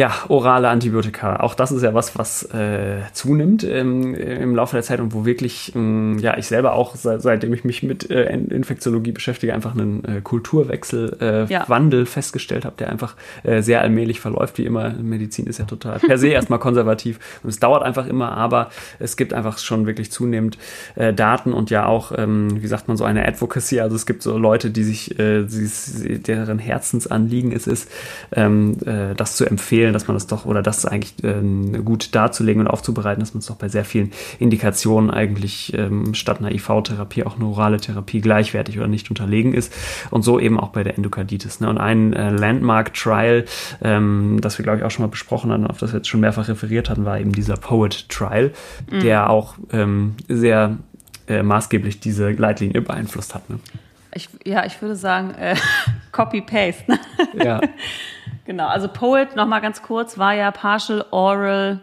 Ja, orale Antibiotika. Auch das ist ja was, was äh, zunimmt ähm, im Laufe der Zeit und wo wirklich, ähm, ja, ich selber auch, seit, seitdem ich mich mit äh, Infektiologie beschäftige, einfach einen äh, Kulturwechsel, äh, ja. Wandel festgestellt habe, der einfach äh, sehr allmählich verläuft. Wie immer, Medizin ist ja total per se erstmal konservativ und es dauert einfach immer, aber es gibt einfach schon wirklich zunehmend äh, Daten und ja auch, ähm, wie sagt man, so eine Advocacy. Also es gibt so Leute, die sich, die, deren Herzensanliegen es ist, ähm, äh, das zu empfehlen empfehlen, dass man das doch, oder das eigentlich ähm, gut darzulegen und aufzubereiten, dass man es doch bei sehr vielen Indikationen eigentlich ähm, statt einer IV-Therapie auch eine orale Therapie gleichwertig oder nicht unterlegen ist. Und so eben auch bei der Endokarditis. Ne? Und ein äh, Landmark-Trial, ähm, das wir, glaube ich, auch schon mal besprochen haben, auf das wir jetzt schon mehrfach referiert hatten, war eben dieser Poet-Trial, mhm. der auch ähm, sehr äh, maßgeblich diese Leitlinie beeinflusst hat. Ne? Ich, ja, ich würde sagen, äh, Copy-Paste. Ne? Ja. genau, also Poet, nochmal ganz kurz, war ja Partial Oral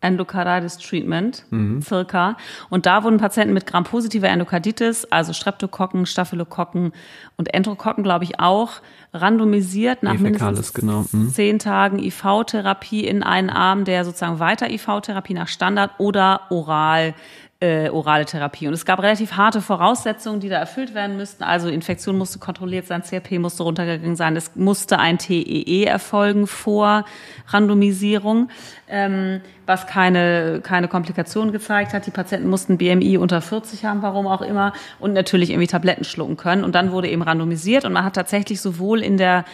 Endocarditis Treatment, mhm. circa. Und da wurden Patienten mit Gram-positiver Endokarditis, also Streptokokken, Staphylokokken und Enterokokken, glaube ich, auch, randomisiert nach mindestens genau. mhm. zehn Tagen IV-Therapie in einen Arm, der sozusagen weiter IV-Therapie nach Standard oder oral äh, orale Therapie. Und es gab relativ harte Voraussetzungen, die da erfüllt werden müssten. Also Infektion musste kontrolliert sein, CRP musste runtergegangen sein, es musste ein TEE e erfolgen vor Randomisierung, ähm, was keine, keine Komplikationen gezeigt hat. Die Patienten mussten BMI unter 40 haben, warum auch immer, und natürlich irgendwie Tabletten schlucken können. Und dann wurde eben randomisiert und man hat tatsächlich sowohl in der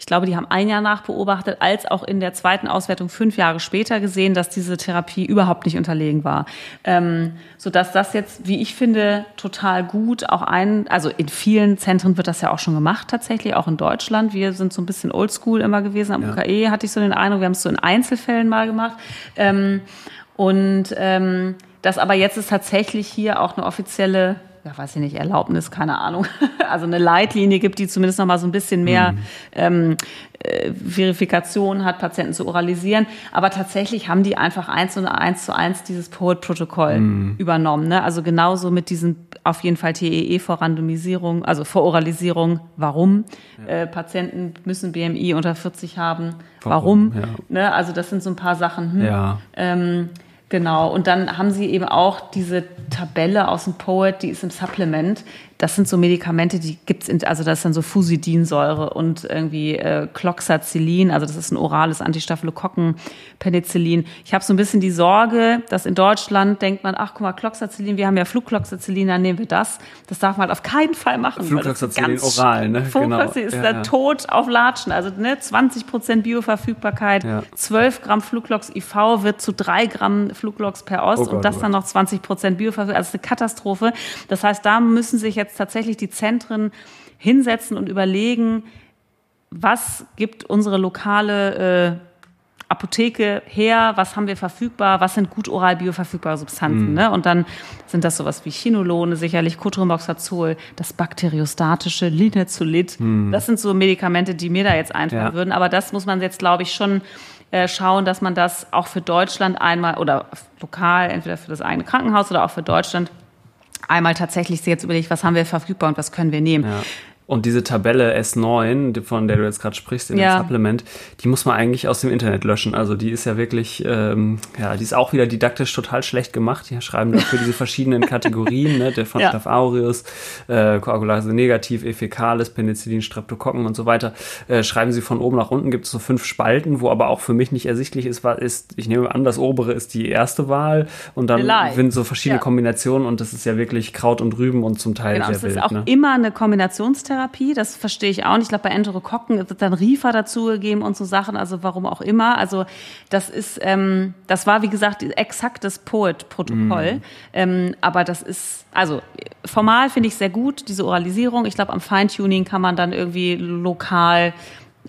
ich glaube, die haben ein Jahr nachbeobachtet, als auch in der zweiten Auswertung fünf Jahre später gesehen, dass diese Therapie überhaupt nicht unterlegen war. Ähm, sodass das jetzt, wie ich finde, total gut auch ein, also in vielen Zentren wird das ja auch schon gemacht tatsächlich, auch in Deutschland. Wir sind so ein bisschen oldschool immer gewesen. Am ja. UKE hatte ich so den Eindruck, wir haben es so in Einzelfällen mal gemacht. Ähm, und ähm, das aber jetzt ist tatsächlich hier auch eine offizielle ja, weiß ich nicht, Erlaubnis, keine Ahnung, also eine Leitlinie gibt, die zumindest noch mal so ein bisschen mehr mhm. ähm, äh, Verifikation hat, Patienten zu oralisieren. Aber tatsächlich haben die einfach eins und eins zu eins dieses Poet-Protokoll mhm. übernommen. Ne? Also genauso mit diesem auf jeden Fall TEE vor Randomisierung, also vor Oralisierung. Warum? Ja. Äh, Patienten müssen BMI unter 40 haben. Warum? Warum? Ja. Ne? Also das sind so ein paar Sachen. Hm. Ja. Ähm, Genau, und dann haben sie eben auch diese Tabelle aus dem Poet, die ist im Supplement. Das sind so Medikamente, die gibt's in, also das ist dann so Fusidinsäure und irgendwie äh, Cloxacillin, also das ist ein orales Antistaphylokokken-Penicillin. Ich habe so ein bisschen die Sorge, dass in Deutschland denkt man, ach guck mal, Cloxacillin, wir haben ja Flugcloxacillin, dann nehmen wir das. Das darf man halt auf keinen Fall machen. Flugcloxacillin oral, ne? Genau. ist ja, der ja. Tod auf Latschen, also ne, 20 Prozent Bioverfügbarkeit, ja. 12 Gramm Fluglox IV wird zu 3 Gramm Fluglox per Ost oh Gott, und das oh dann noch 20 Prozent Bioverfügbarkeit, also eine Katastrophe. Das heißt, da müssen sich jetzt jetzt tatsächlich die Zentren hinsetzen und überlegen, was gibt unsere lokale äh, Apotheke her, was haben wir verfügbar, was sind gut oral bioverfügbare Substanzen. Mm. Ne? Und dann sind das sowas wie Chinolone, sicherlich Cotrimoxazol, das bakteriostatische Linezolid. Mm. Das sind so Medikamente, die mir da jetzt einfallen ja. würden. Aber das muss man jetzt, glaube ich, schon äh, schauen, dass man das auch für Deutschland einmal oder lokal, entweder für das eigene Krankenhaus oder auch für Deutschland einmal tatsächlich jetzt überlegt, was haben wir verfügbar und was können wir nehmen. Ja. Und diese Tabelle S9, von der du jetzt gerade sprichst in ja. dem Supplement, die muss man eigentlich aus dem Internet löschen. Also die ist ja wirklich, ähm, ja, die ist auch wieder didaktisch total schlecht gemacht. Die schreiben dafür diese verschiedenen Kategorien, ne, der von ja. Staph aureus, äh, Koagulase negativ, Efekales, Penicillin, Streptokokken und so weiter. Äh, schreiben sie von oben nach unten, gibt es so fünf Spalten, wo aber auch für mich nicht ersichtlich ist, was ist, ich nehme an, das obere ist die erste Wahl und dann sind so verschiedene ja. Kombinationen und das ist ja wirklich Kraut und Rüben und zum Teil genau, sehr wild. Das ist auch ne? immer eine Kombinationstherapie Therapie. Das verstehe ich auch nicht. Ich glaube, bei Enterokokken wird dann Riefer dazugegeben und so Sachen. Also warum auch immer. Also das ist, ähm, das war wie gesagt exakt das Poet-Protokoll. Mm. Ähm, aber das ist, also formal finde ich sehr gut diese Oralisierung. Ich glaube, am Feintuning kann man dann irgendwie lokal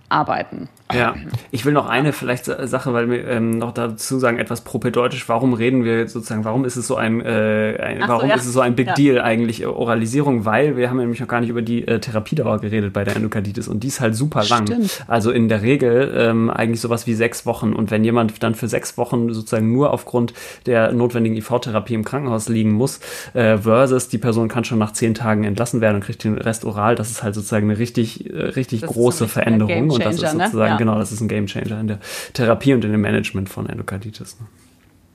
arbeiten. Ja, ich will noch eine vielleicht Sache, weil wir ähm, noch dazu sagen, etwas propedeutisch, warum reden wir sozusagen, warum ist es so ein, äh, ein warum so, ja. ist es so ein Big ja. Deal eigentlich, äh, Oralisierung, weil wir haben nämlich noch gar nicht über die äh, Therapiedauer geredet bei der Endokarditis und die ist halt super lang. Stimmt. Also in der Regel ähm, eigentlich sowas wie sechs Wochen und wenn jemand dann für sechs Wochen sozusagen nur aufgrund der notwendigen IV-Therapie im Krankenhaus liegen muss, äh, versus die Person kann schon nach zehn Tagen entlassen werden und kriegt den Rest oral, das ist halt sozusagen eine richtig, äh, richtig das große Veränderung und das ist ne? sozusagen, ne? Genau, das ist ein Gamechanger in der Therapie und in dem Management von Endokarditis. Ne?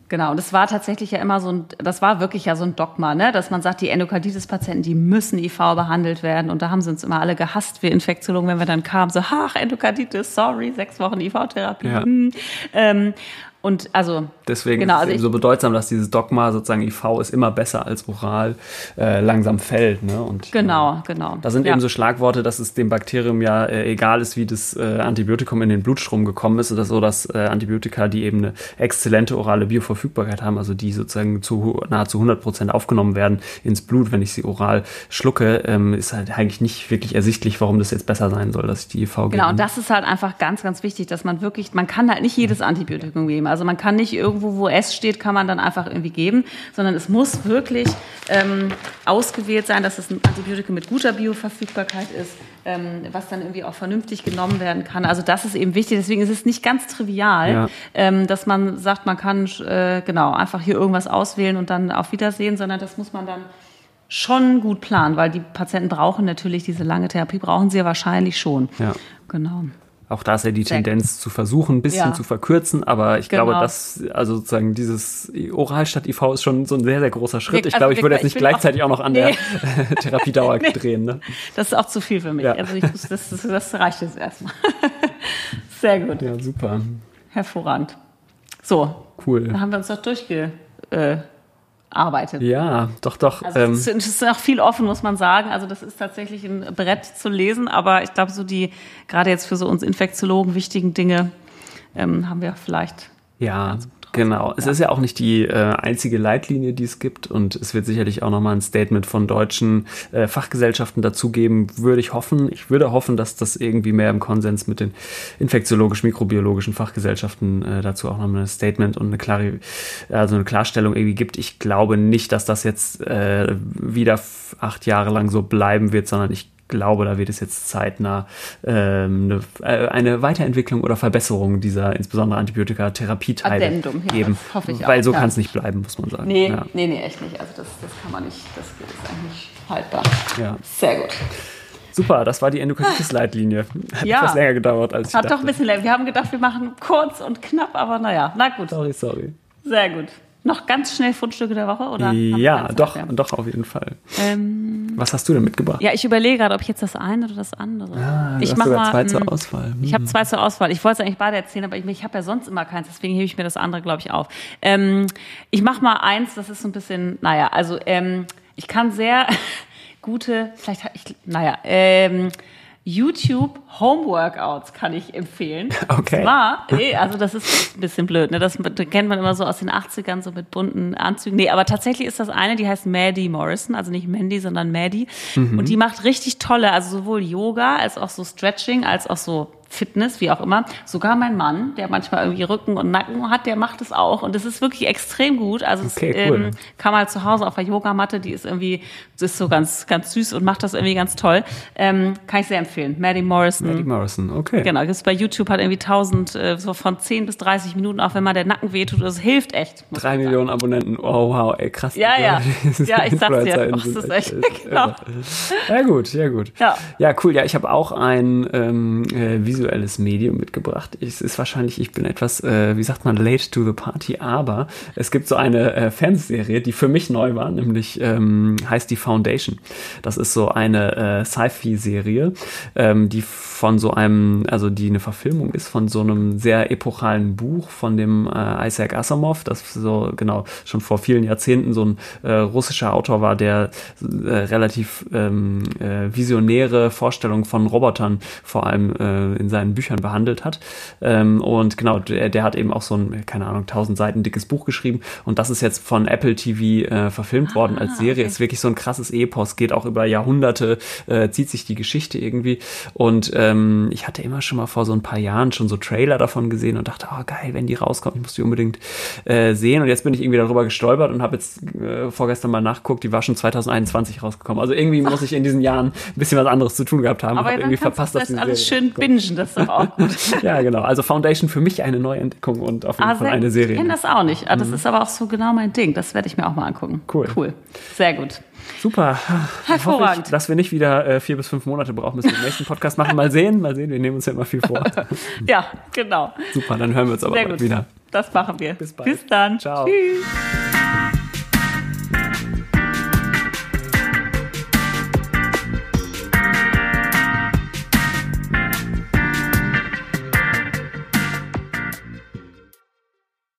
Genau, und das war tatsächlich ja immer so ein, das war wirklich ja so ein Dogma, ne? dass man sagt, die Endokarditis-Patienten, die müssen IV behandelt werden. Und da haben sie uns immer alle gehasst, wir Infektiologen, wenn wir dann kamen, so, ach, Endokarditis, sorry, sechs Wochen IV-Therapie. Ja. Hm. Ähm, Und also deswegen genau, ist es also so bedeutsam, dass dieses Dogma sozusagen IV ist immer besser als oral äh, langsam fällt. Ne? Und, genau, äh, genau. Da sind ja. eben so Schlagworte, dass es dem Bakterium ja äh, egal ist, wie das äh, Antibiotikum in den Blutstrom gekommen ist oder so, dass äh, Antibiotika, die eben eine exzellente orale Bioverfügbarkeit haben, also die sozusagen zu nahezu 100 Prozent aufgenommen werden ins Blut, wenn ich sie oral schlucke, ähm, ist halt eigentlich nicht wirklich ersichtlich, warum das jetzt besser sein soll, dass ich die IV gebe. Genau, und das ist halt einfach ganz, ganz wichtig, dass man wirklich, man kann halt nicht jedes Antibiotikum geben. Also man kann nicht irgendwo, wo S steht, kann man dann einfach irgendwie geben, sondern es muss wirklich ähm, ausgewählt sein, dass es ein Antibiotikum mit guter Bioverfügbarkeit ist, ähm, was dann irgendwie auch vernünftig genommen werden kann. Also das ist eben wichtig. Deswegen ist es nicht ganz trivial, ja. ähm, dass man sagt, man kann äh, genau einfach hier irgendwas auswählen und dann auf Wiedersehen, sondern das muss man dann schon gut planen, weil die Patienten brauchen natürlich diese lange Therapie, brauchen sie ja wahrscheinlich schon. Ja. Genau. Auch da ist ja die Tendenz zu versuchen, ein bisschen ja. zu verkürzen, aber ich genau. glaube, dass, also sozusagen dieses Oral statt IV ist schon so ein sehr, sehr großer Schritt. Ich also glaube, ich würde jetzt nicht gleichzeitig auch, auch, noch an nee. der Therapiedauer nee. drehen. Ne? Das ist auch zu viel für mich. Ja. Also ich, das, das, das reicht jetzt erstmal. Sehr gut. Ja, super. Hervorragend. So. Cool. Da haben wir uns doch durchge. Äh, arbeitet. Ja, doch, doch. Also ähm, es ist noch viel offen, muss man sagen. Also das ist tatsächlich ein Brett zu lesen, aber ich glaube, so die, gerade jetzt für so uns Infektiologen wichtigen Dinge ähm, haben wir vielleicht. Ja, Genau. Es ist ja auch nicht die äh, einzige Leitlinie, die es gibt und es wird sicherlich auch nochmal ein Statement von deutschen äh, Fachgesellschaften dazu geben, würde ich hoffen. Ich würde hoffen, dass das irgendwie mehr im Konsens mit den infektiologisch-mikrobiologischen Fachgesellschaften äh, dazu auch nochmal ein Statement und eine klare, also eine Klarstellung irgendwie gibt. Ich glaube nicht, dass das jetzt äh, wieder acht Jahre lang so bleiben wird, sondern ich glaube, da wird es jetzt zeitnah ähm, eine, äh, eine Weiterentwicklung oder Verbesserung dieser insbesondere Antibiotika-Therapieteile Addendum, ja, geben. hoffe ich weil auch, so ja. kann es nicht bleiben, muss man sagen. Nee, ja. nee, nee, echt nicht. Also das, das kann man nicht, das ist eigentlich haltbar. Ja. Sehr gut. Super, das war die Endokarditis-Leitlinie. Hat ja. etwas länger gedauert als ich Hat dachte. doch ein bisschen länger. Wir haben gedacht, wir machen kurz und knapp, aber naja, na gut. Sorry, sorry. Sehr gut. Noch ganz schnell Fundstücke der Woche, oder? Ja, doch, ja. doch, auf jeden Fall. Ähm, Was hast du denn mitgebracht? Ja, ich überlege gerade, ob ich jetzt das eine oder das andere. Ah, ich mache mal zwei zur hm, Auswahl. Hm. Ich habe zwei zur Auswahl. Ich wollte es eigentlich beide erzählen, aber ich, ich habe ja sonst immer keins, deswegen hebe ich mir das andere, glaube ich, auf. Ähm, ich mache mal eins, das ist so ein bisschen, naja, also ähm, ich kann sehr gute, vielleicht, ich, naja, ähm, YouTube Homeworkouts kann ich empfehlen. Okay. Zwar, nee, also das ist ein bisschen blöd, ne? Das kennt man immer so aus den 80ern, so mit bunten Anzügen. Nee, aber tatsächlich ist das eine, die heißt Maddie Morrison, also nicht Mandy, sondern Maddie. Mhm. Und die macht richtig tolle, also sowohl Yoga als auch so Stretching, als auch so Fitness, wie auch immer. Sogar mein Mann, der manchmal irgendwie Rücken und Nacken hat, der macht es auch. Und das ist wirklich extrem gut. Also okay, es cool. ähm, kann man halt zu Hause auf der Yogamatte, die ist irgendwie, ist so ganz, ganz süß und macht das irgendwie ganz toll. Ähm, kann ich sehr empfehlen. Maddie Morrison. Maddie Morrison, okay. Genau, ist bei YouTube hat irgendwie 1000, äh, so von 10 bis 30 Minuten, auch wenn mal der Nacken wehtut. Das hilft echt. Drei Millionen Abonnenten. Oh, wow, ey, krass. Ja, ja. Ja, ich sag's dir. Oh, das ist echt, genau. Ja, gut, ja, gut. Ja, ja cool. Ja, ich habe auch ein ähm, äh, visuelles Medium mitgebracht. Es ist wahrscheinlich, ich bin etwas, äh, wie sagt man, late to the party, aber es gibt so eine äh, Fernsehserie, die für mich neu war, nämlich ähm, heißt die Foundation. Das ist so eine äh, Sci-Fi-Serie, ähm, die von so einem, also die eine Verfilmung ist von so einem sehr epochalen Buch von dem äh, Isaac Asimov, das so genau schon vor vielen Jahrzehnten so ein äh, russischer Autor war, der äh, relativ ähm, äh, visionäre Vorstellungen von Robotern vor allem äh, in seinen Büchern behandelt hat. Ähm, und genau, der, der hat eben auch so ein, keine Ahnung, tausend Seiten dickes Buch geschrieben und das ist jetzt von Apple TV äh, verfilmt ah, worden als Serie. Okay. Ist wirklich so ein krasses Epos, geht auch über Jahrhunderte, äh, zieht sich die Geschichte irgendwie und äh, ähm, ich hatte immer schon mal vor so ein paar Jahren schon so Trailer davon gesehen und dachte, oh geil, wenn die rauskommt, ich muss die unbedingt äh, sehen. Und jetzt bin ich irgendwie darüber gestolpert und habe jetzt äh, vorgestern mal nachguckt, die war schon 2021 rausgekommen. Also irgendwie muss ich in diesen Jahren ein bisschen was anderes zu tun gehabt haben. Aber hab irgendwie verpasst, das alles schön bingen, das ist doch auch gut. ja, genau. Also Foundation für mich eine neue Entdeckung und auf jeden ah, Fall eine Serie. Ich kenne das auch nicht. Ah, das mhm. ist aber auch so genau mein Ding. Das werde ich mir auch mal angucken. Cool. Cool. Sehr gut. Super. Hervorragend. Ich, dass wir nicht wieder äh, vier bis fünf Monate brauchen, bis wir den nächsten Podcast machen. Mal sehen, mal sehen. Wir nehmen uns ja immer viel vor. ja, genau. Super, dann hören wir uns aber bald wieder. Das machen wir. Bis bald. Bis dann. Ciao. Tschüss.